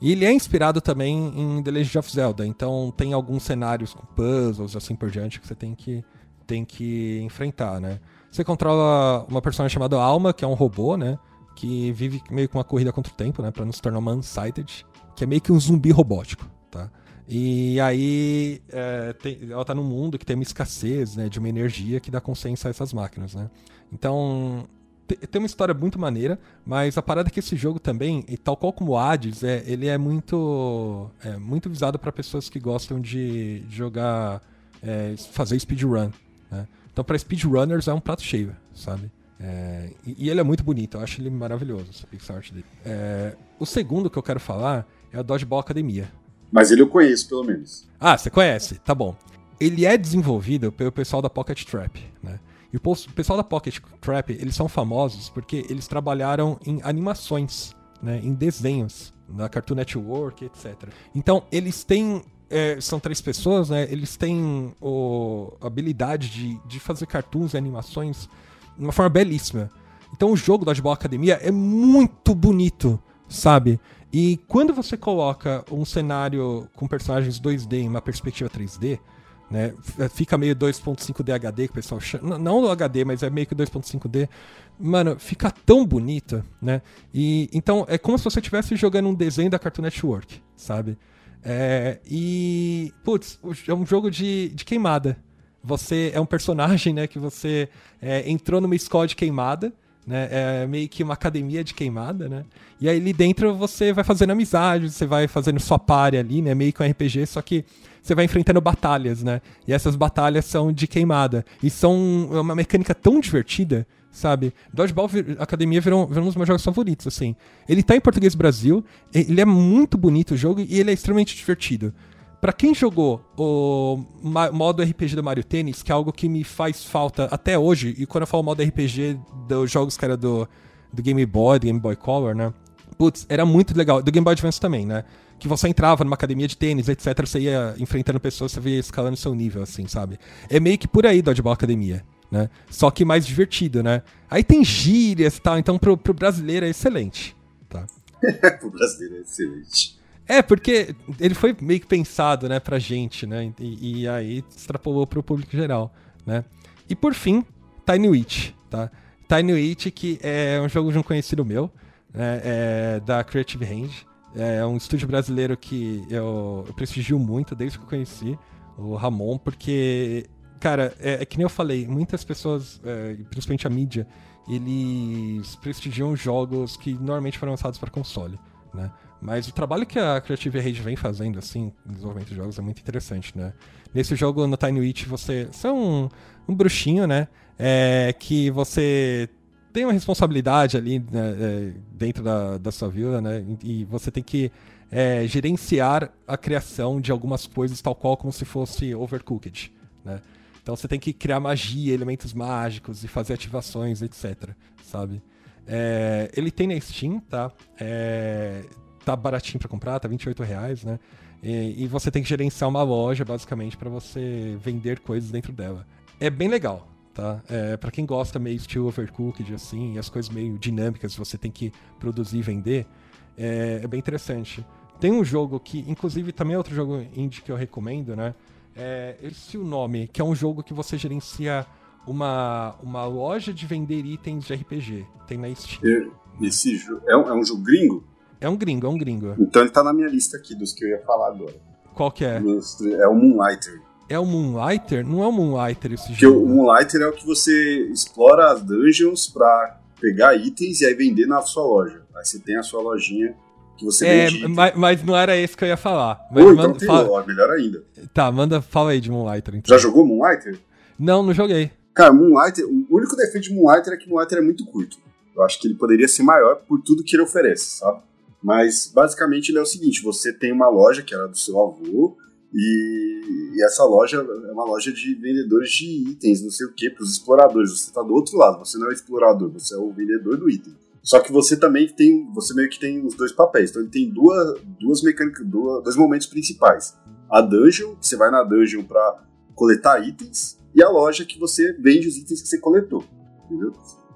S2: E ele é inspirado também em The Legend of Zelda, então tem alguns cenários com puzzles assim por diante que você tem que tem que enfrentar, né? Você controla uma personagem chamada Alma, que é um robô, né, que vive meio com uma corrida contra o tempo, né, para não se tornar uma unsighted, que é meio que um zumbi robótico, tá? E aí é, tem, ela tá num mundo que tem uma escassez né, de uma energia que dá consciência a essas máquinas, né? Então tem uma história muito maneira, mas a parada é que esse jogo também, tal qual como o Hades, é, ele é muito é, muito visado para pessoas que gostam de jogar, é, fazer speedrun, né? Então para speedrunners é um prato cheio, sabe? É, e, e, ele é muito bonito, eu acho ele maravilhoso, essa pixel art dele. É, o segundo que eu quero falar é a Dodgeball Academia.
S3: Mas ele eu conheço, pelo menos.
S2: Ah, você conhece? Tá bom. Ele é desenvolvido pelo pessoal da Pocket Trap, né? E o pessoal da Pocket Trap, eles são famosos porque eles trabalharam em animações, né? Em desenhos, na Cartoon Network, etc. Então, eles têm é, são três pessoas, né? Eles têm o, a habilidade de, de fazer cartoons e animações de uma forma belíssima. Então o jogo da Dodgeball Academia é muito bonito, sabe? E quando você coloca um cenário com personagens 2D em uma perspectiva 3D, né? Fica meio 2.5D HD que o pessoal chama. Não o HD, mas é meio que 2.5D. Mano, fica tão bonito, né? E então é como se você estivesse jogando um desenho da Cartoon Network, sabe? É, e, putz, é um jogo de, de queimada. Você é um personagem, né, que você é, entrou numa escola de queimada, né, é meio que uma academia de queimada, né, e aí ali dentro você vai fazendo amizade, você vai fazendo sua pare ali, né, meio que um RPG, só que você vai enfrentando batalhas, né, e essas batalhas são de queimada, e são uma mecânica tão divertida sabe? Dodgeball Academia virou, virou um dos meus jogos favoritos, assim. Ele tá em português Brasil, ele é muito bonito o jogo e ele é extremamente divertido. Para quem jogou o modo RPG do Mario Tennis, que é algo que me faz falta até hoje, e quando eu falo modo RPG dos jogos que era do, do Game Boy, do Game Boy Color, né? Putz, era muito legal. Do Game Boy Advance também, né? Que você entrava numa academia de tênis, etc. Você ia enfrentando pessoas, você ia escalando seu nível, assim, sabe? É meio que por aí Dodgeball Academia né? Só que mais divertido, né? Aí tem gírias e tal, então pro, pro brasileiro é excelente, tá?
S3: pro brasileiro é excelente.
S2: É, porque ele foi meio que pensado, né, pra gente, né? E, e aí extrapolou pro público geral, né? E por fim, Tiny Witch, tá? Tiny Witch, que é um jogo de um conhecido meu, né, é da Creative Range. É um estúdio brasileiro que eu, eu prestigio muito desde que eu conheci, o Ramon, porque Cara, é, é, que nem eu falei, muitas pessoas, é, principalmente a mídia, eles prestigiam jogos que normalmente foram lançados para console, né? Mas o trabalho que a Creative Rage vem fazendo, assim, em desenvolvimento de jogos é muito interessante, né? Nesse jogo, no Tiny Witch, você, você é um, um bruxinho, né? É, que você tem uma responsabilidade ali né, é, dentro da, da sua vila, né? E você tem que é, gerenciar a criação de algumas coisas, tal qual como se fosse overcooked, né? Então você tem que criar magia, elementos mágicos e fazer ativações, etc. Sabe? É, ele tem na Steam, tá? É, tá baratinho para comprar, tá 28 reais, né? E, e, você tem que gerenciar uma loja, basicamente, para você vender coisas dentro dela. É bem legal, tá? É, para quem gosta meio estilo overcooked, assim, e as coisas meio dinâmicas, você tem que produzir e vender, é, é bem interessante. Tem um jogo que, inclusive, também é outro jogo indie que eu recomendo, né? É, esse é o nome, que é um jogo que você gerencia uma, uma loja de vender itens de RPG. Tem na Steam.
S3: Esse é um, é um jogo gringo?
S2: É um gringo, é um gringo.
S3: Então ele tá na minha lista aqui dos que eu ia falar agora.
S2: Qual que é?
S3: É o Moonlighter.
S2: É o Moonlighter? Não é o Moonlighter esse
S3: Porque
S2: jogo.
S3: o Moonlighter é o que você explora as dungeons pra pegar itens e aí vender na sua loja. Aí você tem a sua lojinha que você
S2: é, mas, mas, não era esse que eu ia falar. Mas
S3: Pô, então manda, fala... melhor ainda.
S2: Tá, manda, fala aí de Moonlighter. Então.
S3: Já jogou Moonlighter?
S2: Não, não joguei.
S3: Cara, Moonlighter, o único defeito de Moonlighter é que Moonlighter é muito curto. Eu acho que ele poderia ser maior por tudo que ele oferece, sabe? Mas basicamente ele é o seguinte: você tem uma loja que era do seu avô, e, e essa loja é uma loja de vendedores de itens, não sei o que, para os exploradores. Você está do outro lado, você não é explorador, você é o vendedor do item. Só que você também tem, você meio que tem os dois papéis. Então ele tem duas, duas mecânicas, duas, dois momentos principais. A dungeon, que você vai na dungeon para coletar itens, e a loja que você vende os itens que você coletou, entendeu?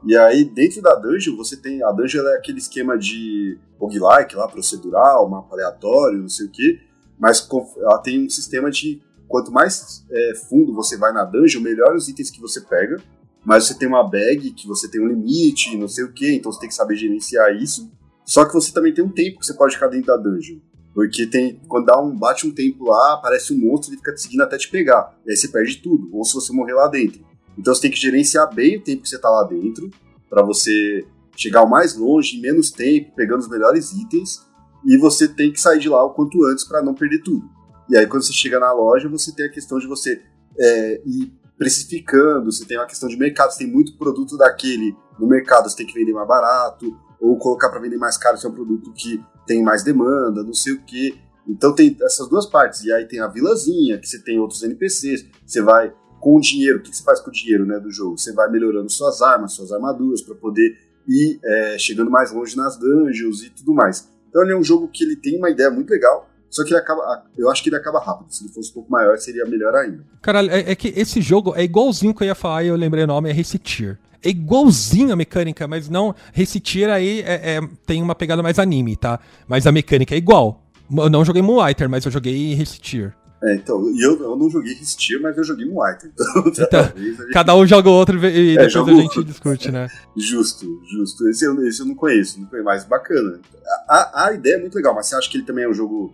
S3: E aí dentro da dungeon você tem, a dungeon é aquele esquema de roguelike lá, procedural, mapa aleatório, não sei o que, mas ela tem um sistema de quanto mais é, fundo você vai na dungeon, melhor os itens que você pega, mas você tem uma bag que você tem um limite, não sei o que, então você tem que saber gerenciar isso. Só que você também tem um tempo que você pode ficar dentro da dungeon. Porque tem, quando dá um, bate um tempo lá, aparece um monstro e fica te seguindo até te pegar. E aí você perde tudo, ou se você morrer lá dentro. Então você tem que gerenciar bem o tempo que você tá lá dentro, para você chegar o mais longe, em menos tempo, pegando os melhores itens. E você tem que sair de lá o quanto antes para não perder tudo. E aí quando você chega na loja, você tem a questão de você é, ir precificando, você tem uma questão de mercado, você tem muito produto daquele no mercado, você tem que vender mais barato, ou colocar para vender mais caro se é um produto que tem mais demanda, não sei o quê. Então tem essas duas partes. E aí tem a vilazinha, que você tem outros NPCs, você vai com o dinheiro, o que você faz com o dinheiro né, do jogo? Você vai melhorando suas armas, suas armaduras, para poder ir é, chegando mais longe nas dungeons e tudo mais. Então ele é um jogo que ele tem uma ideia muito legal, só que ele acaba. Eu acho que ele acaba rápido. Se ele fosse um pouco maior, seria melhor ainda.
S2: Caralho, é, é que esse jogo é igualzinho que eu ia falar e eu lembrei o nome, é Recitir. É igualzinho a mecânica, mas não. Recitir aí é, é, tem uma pegada mais anime, tá? Mas a mecânica é igual. Eu não joguei Moonlighter, mas eu joguei Recitir.
S3: É, então, e eu, eu não joguei Resistir, mas eu joguei Moonlighter.
S2: Então, então gente... cada um joga o outro e é, depois a gente outro. discute, né?
S3: Justo, justo. Esse eu, esse eu não conheço, não conheço, mas bacana. A, a ideia é muito legal, mas você acha que ele também é um jogo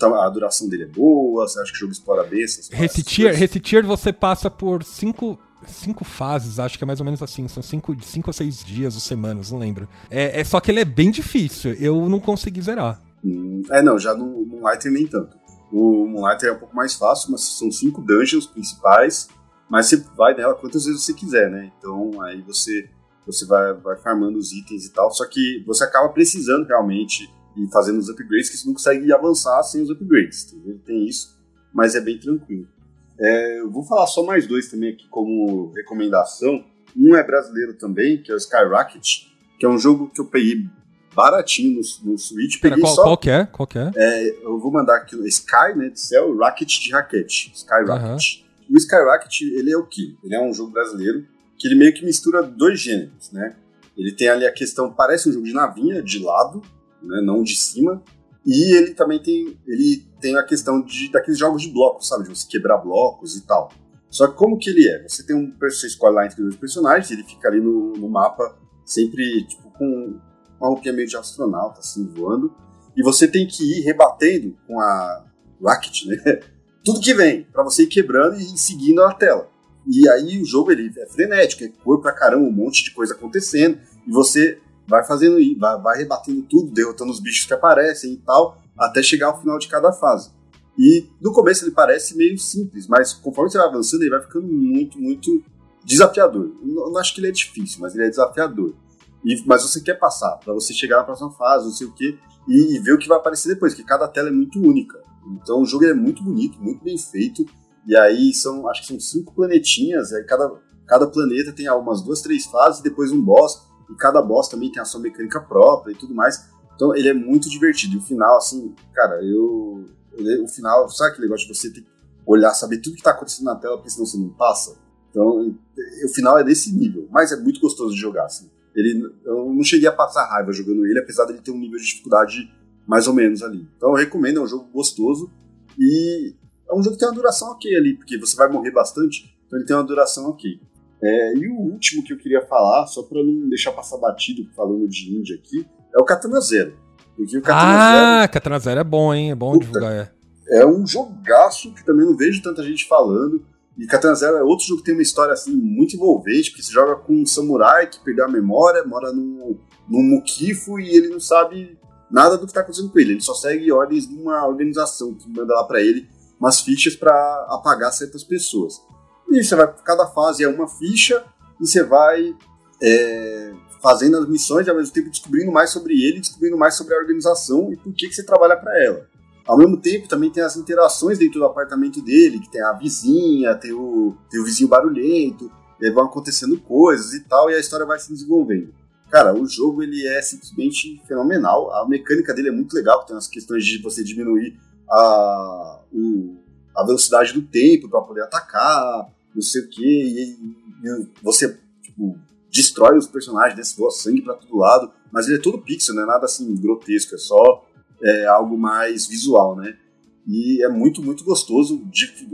S3: a duração dele é boa? Você acha que o jogo explora bem essas
S2: você passa por cinco, cinco fases, acho que é mais ou menos assim. São cinco, cinco ou seis dias ou semanas, não lembro. É, é só que ele é bem difícil. Eu não consegui zerar.
S3: Hum, é, não, já no Moonlighter nem tanto. O Moonlighter é um pouco mais fácil, mas são cinco dungeons principais, mas você vai nela quantas vezes você quiser, né? Então aí você, você vai, vai farmando os itens e tal, só que você acaba precisando realmente e fazendo os upgrades, que você não consegue avançar sem os upgrades. Entendeu? Tem isso, mas é bem tranquilo. É, eu vou falar só mais dois também aqui como recomendação. Um é brasileiro também, que é o Skyrocket, que é um jogo que eu peguei baratinho no, no Switch.
S2: Peguei qual, só, qual que é? Qual que é?
S3: é? Eu vou mandar aqui o Sky, né, de céu, Rocket de raquete. Skyrocket. Uhum. O Skyrocket, ele é o quê? Ele é um jogo brasileiro que ele meio que mistura dois gêneros, né? Ele tem ali a questão, parece um jogo de navinha, de lado, né, não de cima. E ele também tem, ele tem a questão de daqueles jogos de blocos, sabe, de você quebrar blocos e tal. Só que como que ele é? Você tem um você escolhe lá entre dois personagens, ele fica ali no, no mapa sempre tipo com uma roupinha meio de astronauta assim voando, e você tem que ir rebatendo com a Rocket, né? Tudo que vem para você ir quebrando e seguindo a tela. E aí o jogo ele é frenético, é cor pra caramba, um monte de coisa acontecendo, e você vai fazendo isso, vai, vai rebatendo tudo, derrotando os bichos que aparecem e tal, até chegar ao final de cada fase. E no começo ele parece meio simples, mas conforme você vai avançando, ele vai ficando muito, muito desafiador. Eu não acho que ele é difícil, mas ele é desafiador. E, mas você quer passar, para você chegar na próxima fase, não sei o quê, e, e, ver o que vai aparecer depois, porque cada tela é muito única. Então o jogo é muito bonito, muito bem feito. E aí são, acho que são cinco planetinhas, aí cada, cada planeta tem umas duas, três fases, depois um boss e cada boss também tem a sua mecânica própria e tudo mais. Então ele é muito divertido. E o final, assim, cara, eu. O final, sabe aquele negócio de você ter que olhar, saber tudo que tá acontecendo na tela, porque senão você não passa? Então, o final é desse nível. Mas é muito gostoso de jogar, assim. Ele, eu não cheguei a passar raiva jogando ele, apesar dele ter um nível de dificuldade mais ou menos ali. Então eu recomendo, é um jogo gostoso. E é um jogo que tem uma duração ok ali, porque você vai morrer bastante, então ele tem uma duração ok. É, e o último que eu queria falar, só para não deixar passar batido falando de Índia aqui, é o Katana Zero.
S2: o Katana ah, Zero, Katana Zero é bom, hein? É bom puta, divulgar.
S3: É. é um jogaço que também não vejo tanta gente falando. E Katana Zero é outro jogo que tem uma história assim muito envolvente, porque você joga com um samurai que perdeu a memória, mora num, num muquifo e ele não sabe nada do que está acontecendo com ele. Ele só segue ordens de uma organização que manda lá para ele umas fichas para apagar certas pessoas. E você vai, cada fase é uma ficha e você vai é, fazendo as missões e ao mesmo tempo descobrindo mais sobre ele, descobrindo mais sobre a organização e por que, que você trabalha para ela. Ao mesmo tempo, também tem as interações dentro do apartamento dele, que tem a vizinha, tem o, tem o vizinho barulhento, e vão acontecendo coisas e tal, e a história vai se desenvolvendo. Cara, o jogo ele é simplesmente fenomenal. A mecânica dele é muito legal, tem as questões de você diminuir a, o, a velocidade do tempo para poder atacar, não sei o que, e, e, você tipo, destrói os personagens, voa sangue para todo lado, mas ele é todo pixel, não é nada assim grotesco, é só é, algo mais visual, né? E é muito, muito gostoso,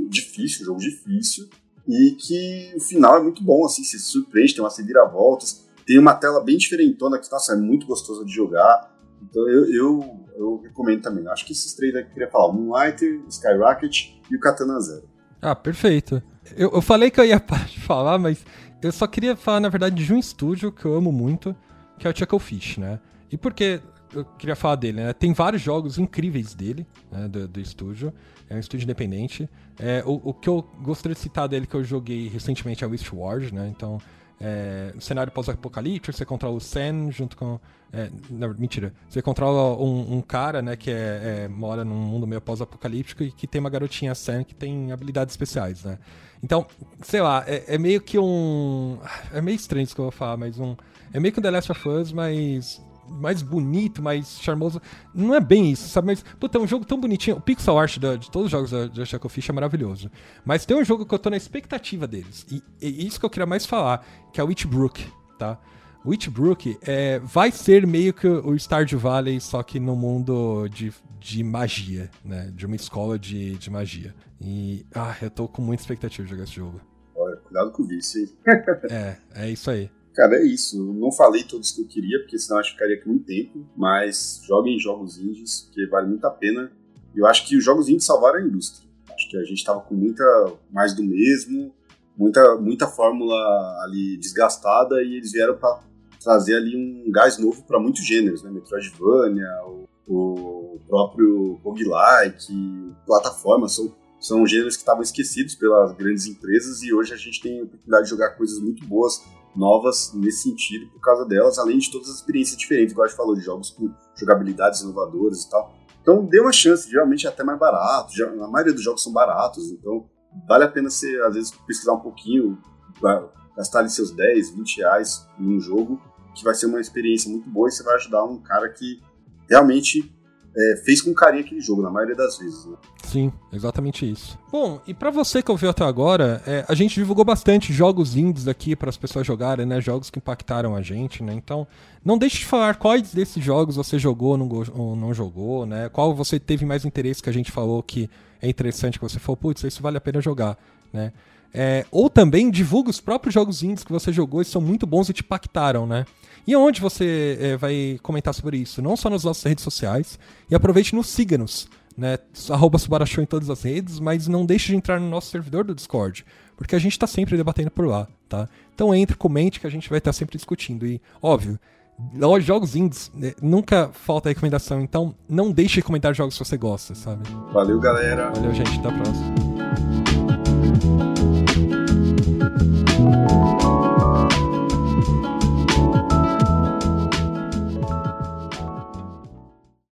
S3: difícil, jogo difícil, e que o final é muito bom, assim, se surpreende, tem umas reviravoltas, tem uma tela bem diferentona que, nossa, é muito gostosa de jogar, então eu, eu, eu recomendo também. Acho que esses três aqui eu queria falar, Moonlighter, Skyrocket e o Katana Zero.
S2: Ah, perfeito. Eu, eu falei que eu ia parar de falar, mas eu só queria falar, na verdade, de um estúdio que eu amo muito, que é o Chucklefish, né? E por que eu queria falar dele, né? Tem vários jogos incríveis dele, né, do, do estúdio. É um estúdio independente. É, o, o, que eu gostaria de citar dele que eu joguei recentemente é o Eastward, né? Então, é, cenário pós-apocalíptico, você controla o Sen junto com. É, não, mentira. Você controla um, um cara, né, que é, é, mora num mundo meio pós-apocalíptico e que tem uma garotinha Sen que tem habilidades especiais, né? Então, sei lá, é, é, meio que um. É meio estranho isso que eu vou falar, mas um. É meio que um The Last of Us, mas mais bonito, mais charmoso. Não é bem isso, sabe? Mas, puta, é um jogo tão bonitinho. O pixel art de, de todos os jogos da, da Shackle Fish é maravilhoso. Mas tem um jogo que eu tô na expectativa deles. E, e isso que eu queria mais falar, que é o Witchbrook, tá? Witchbrook é, vai ser meio que o Stardew Valley, só que no mundo de, de magia, né? De uma escola de, de magia. E, ah, eu tô com muita expectativa de jogar esse jogo.
S3: Olha, cuidado com o vício, hein?
S2: é, é isso aí.
S3: Cara, é isso. Eu não falei todos que eu queria, porque senão acho que ficaria aqui muito tempo. Mas joguem jogos indies, que vale muito a pena. Eu acho que os jogos indies salvaram a indústria. Acho que a gente tava com muita mais do mesmo, muita, muita fórmula ali desgastada, e eles vieram para trazer ali um gás novo para muitos gêneros, né? Metroidvania, o, o próprio roguelike, plataforma, são, são gêneros que estavam esquecidos pelas grandes empresas e hoje a gente tem a oportunidade de jogar coisas muito boas novas nesse sentido por causa delas, além de todas as experiências diferentes, igual a gente falou, de jogos com jogabilidades inovadoras e tal. Então dê uma chance, geralmente é até mais barato, já, a maioria dos jogos são baratos, então vale a pena você, às vezes, pesquisar um pouquinho, gastar ali seus 10, 20 reais em um jogo, que vai ser uma experiência muito boa e você vai ajudar um cara que realmente é, fez com carinho aquele jogo, na maioria das vezes. Né?
S2: Sim, exatamente isso. Bom, e para você que ouviu até agora, é, a gente divulgou bastante jogos indies aqui para as pessoas jogarem, né? Jogos que impactaram a gente, né? Então, não deixe de falar quais desses jogos você jogou não, ou não jogou, né? Qual você teve mais interesse que a gente falou que é interessante, que você falou, putz, isso vale a pena jogar, né? É, ou também divulga os próprios jogos indies que você jogou e são muito bons e te impactaram, né? E onde você é, vai comentar sobre isso? Não só nas nossas redes sociais. E aproveite nos siga-nos, né? Arroba Subarachou em todas as redes, mas não deixe de entrar no nosso servidor do Discord. Porque a gente está sempre debatendo por lá, tá? Então entre, comente que a gente vai estar sempre discutindo. E, óbvio, jogos indies, né, nunca falta recomendação, então não deixe de comentar jogos se você gosta, sabe?
S3: Valeu, galera.
S2: Valeu, gente. Até a próxima.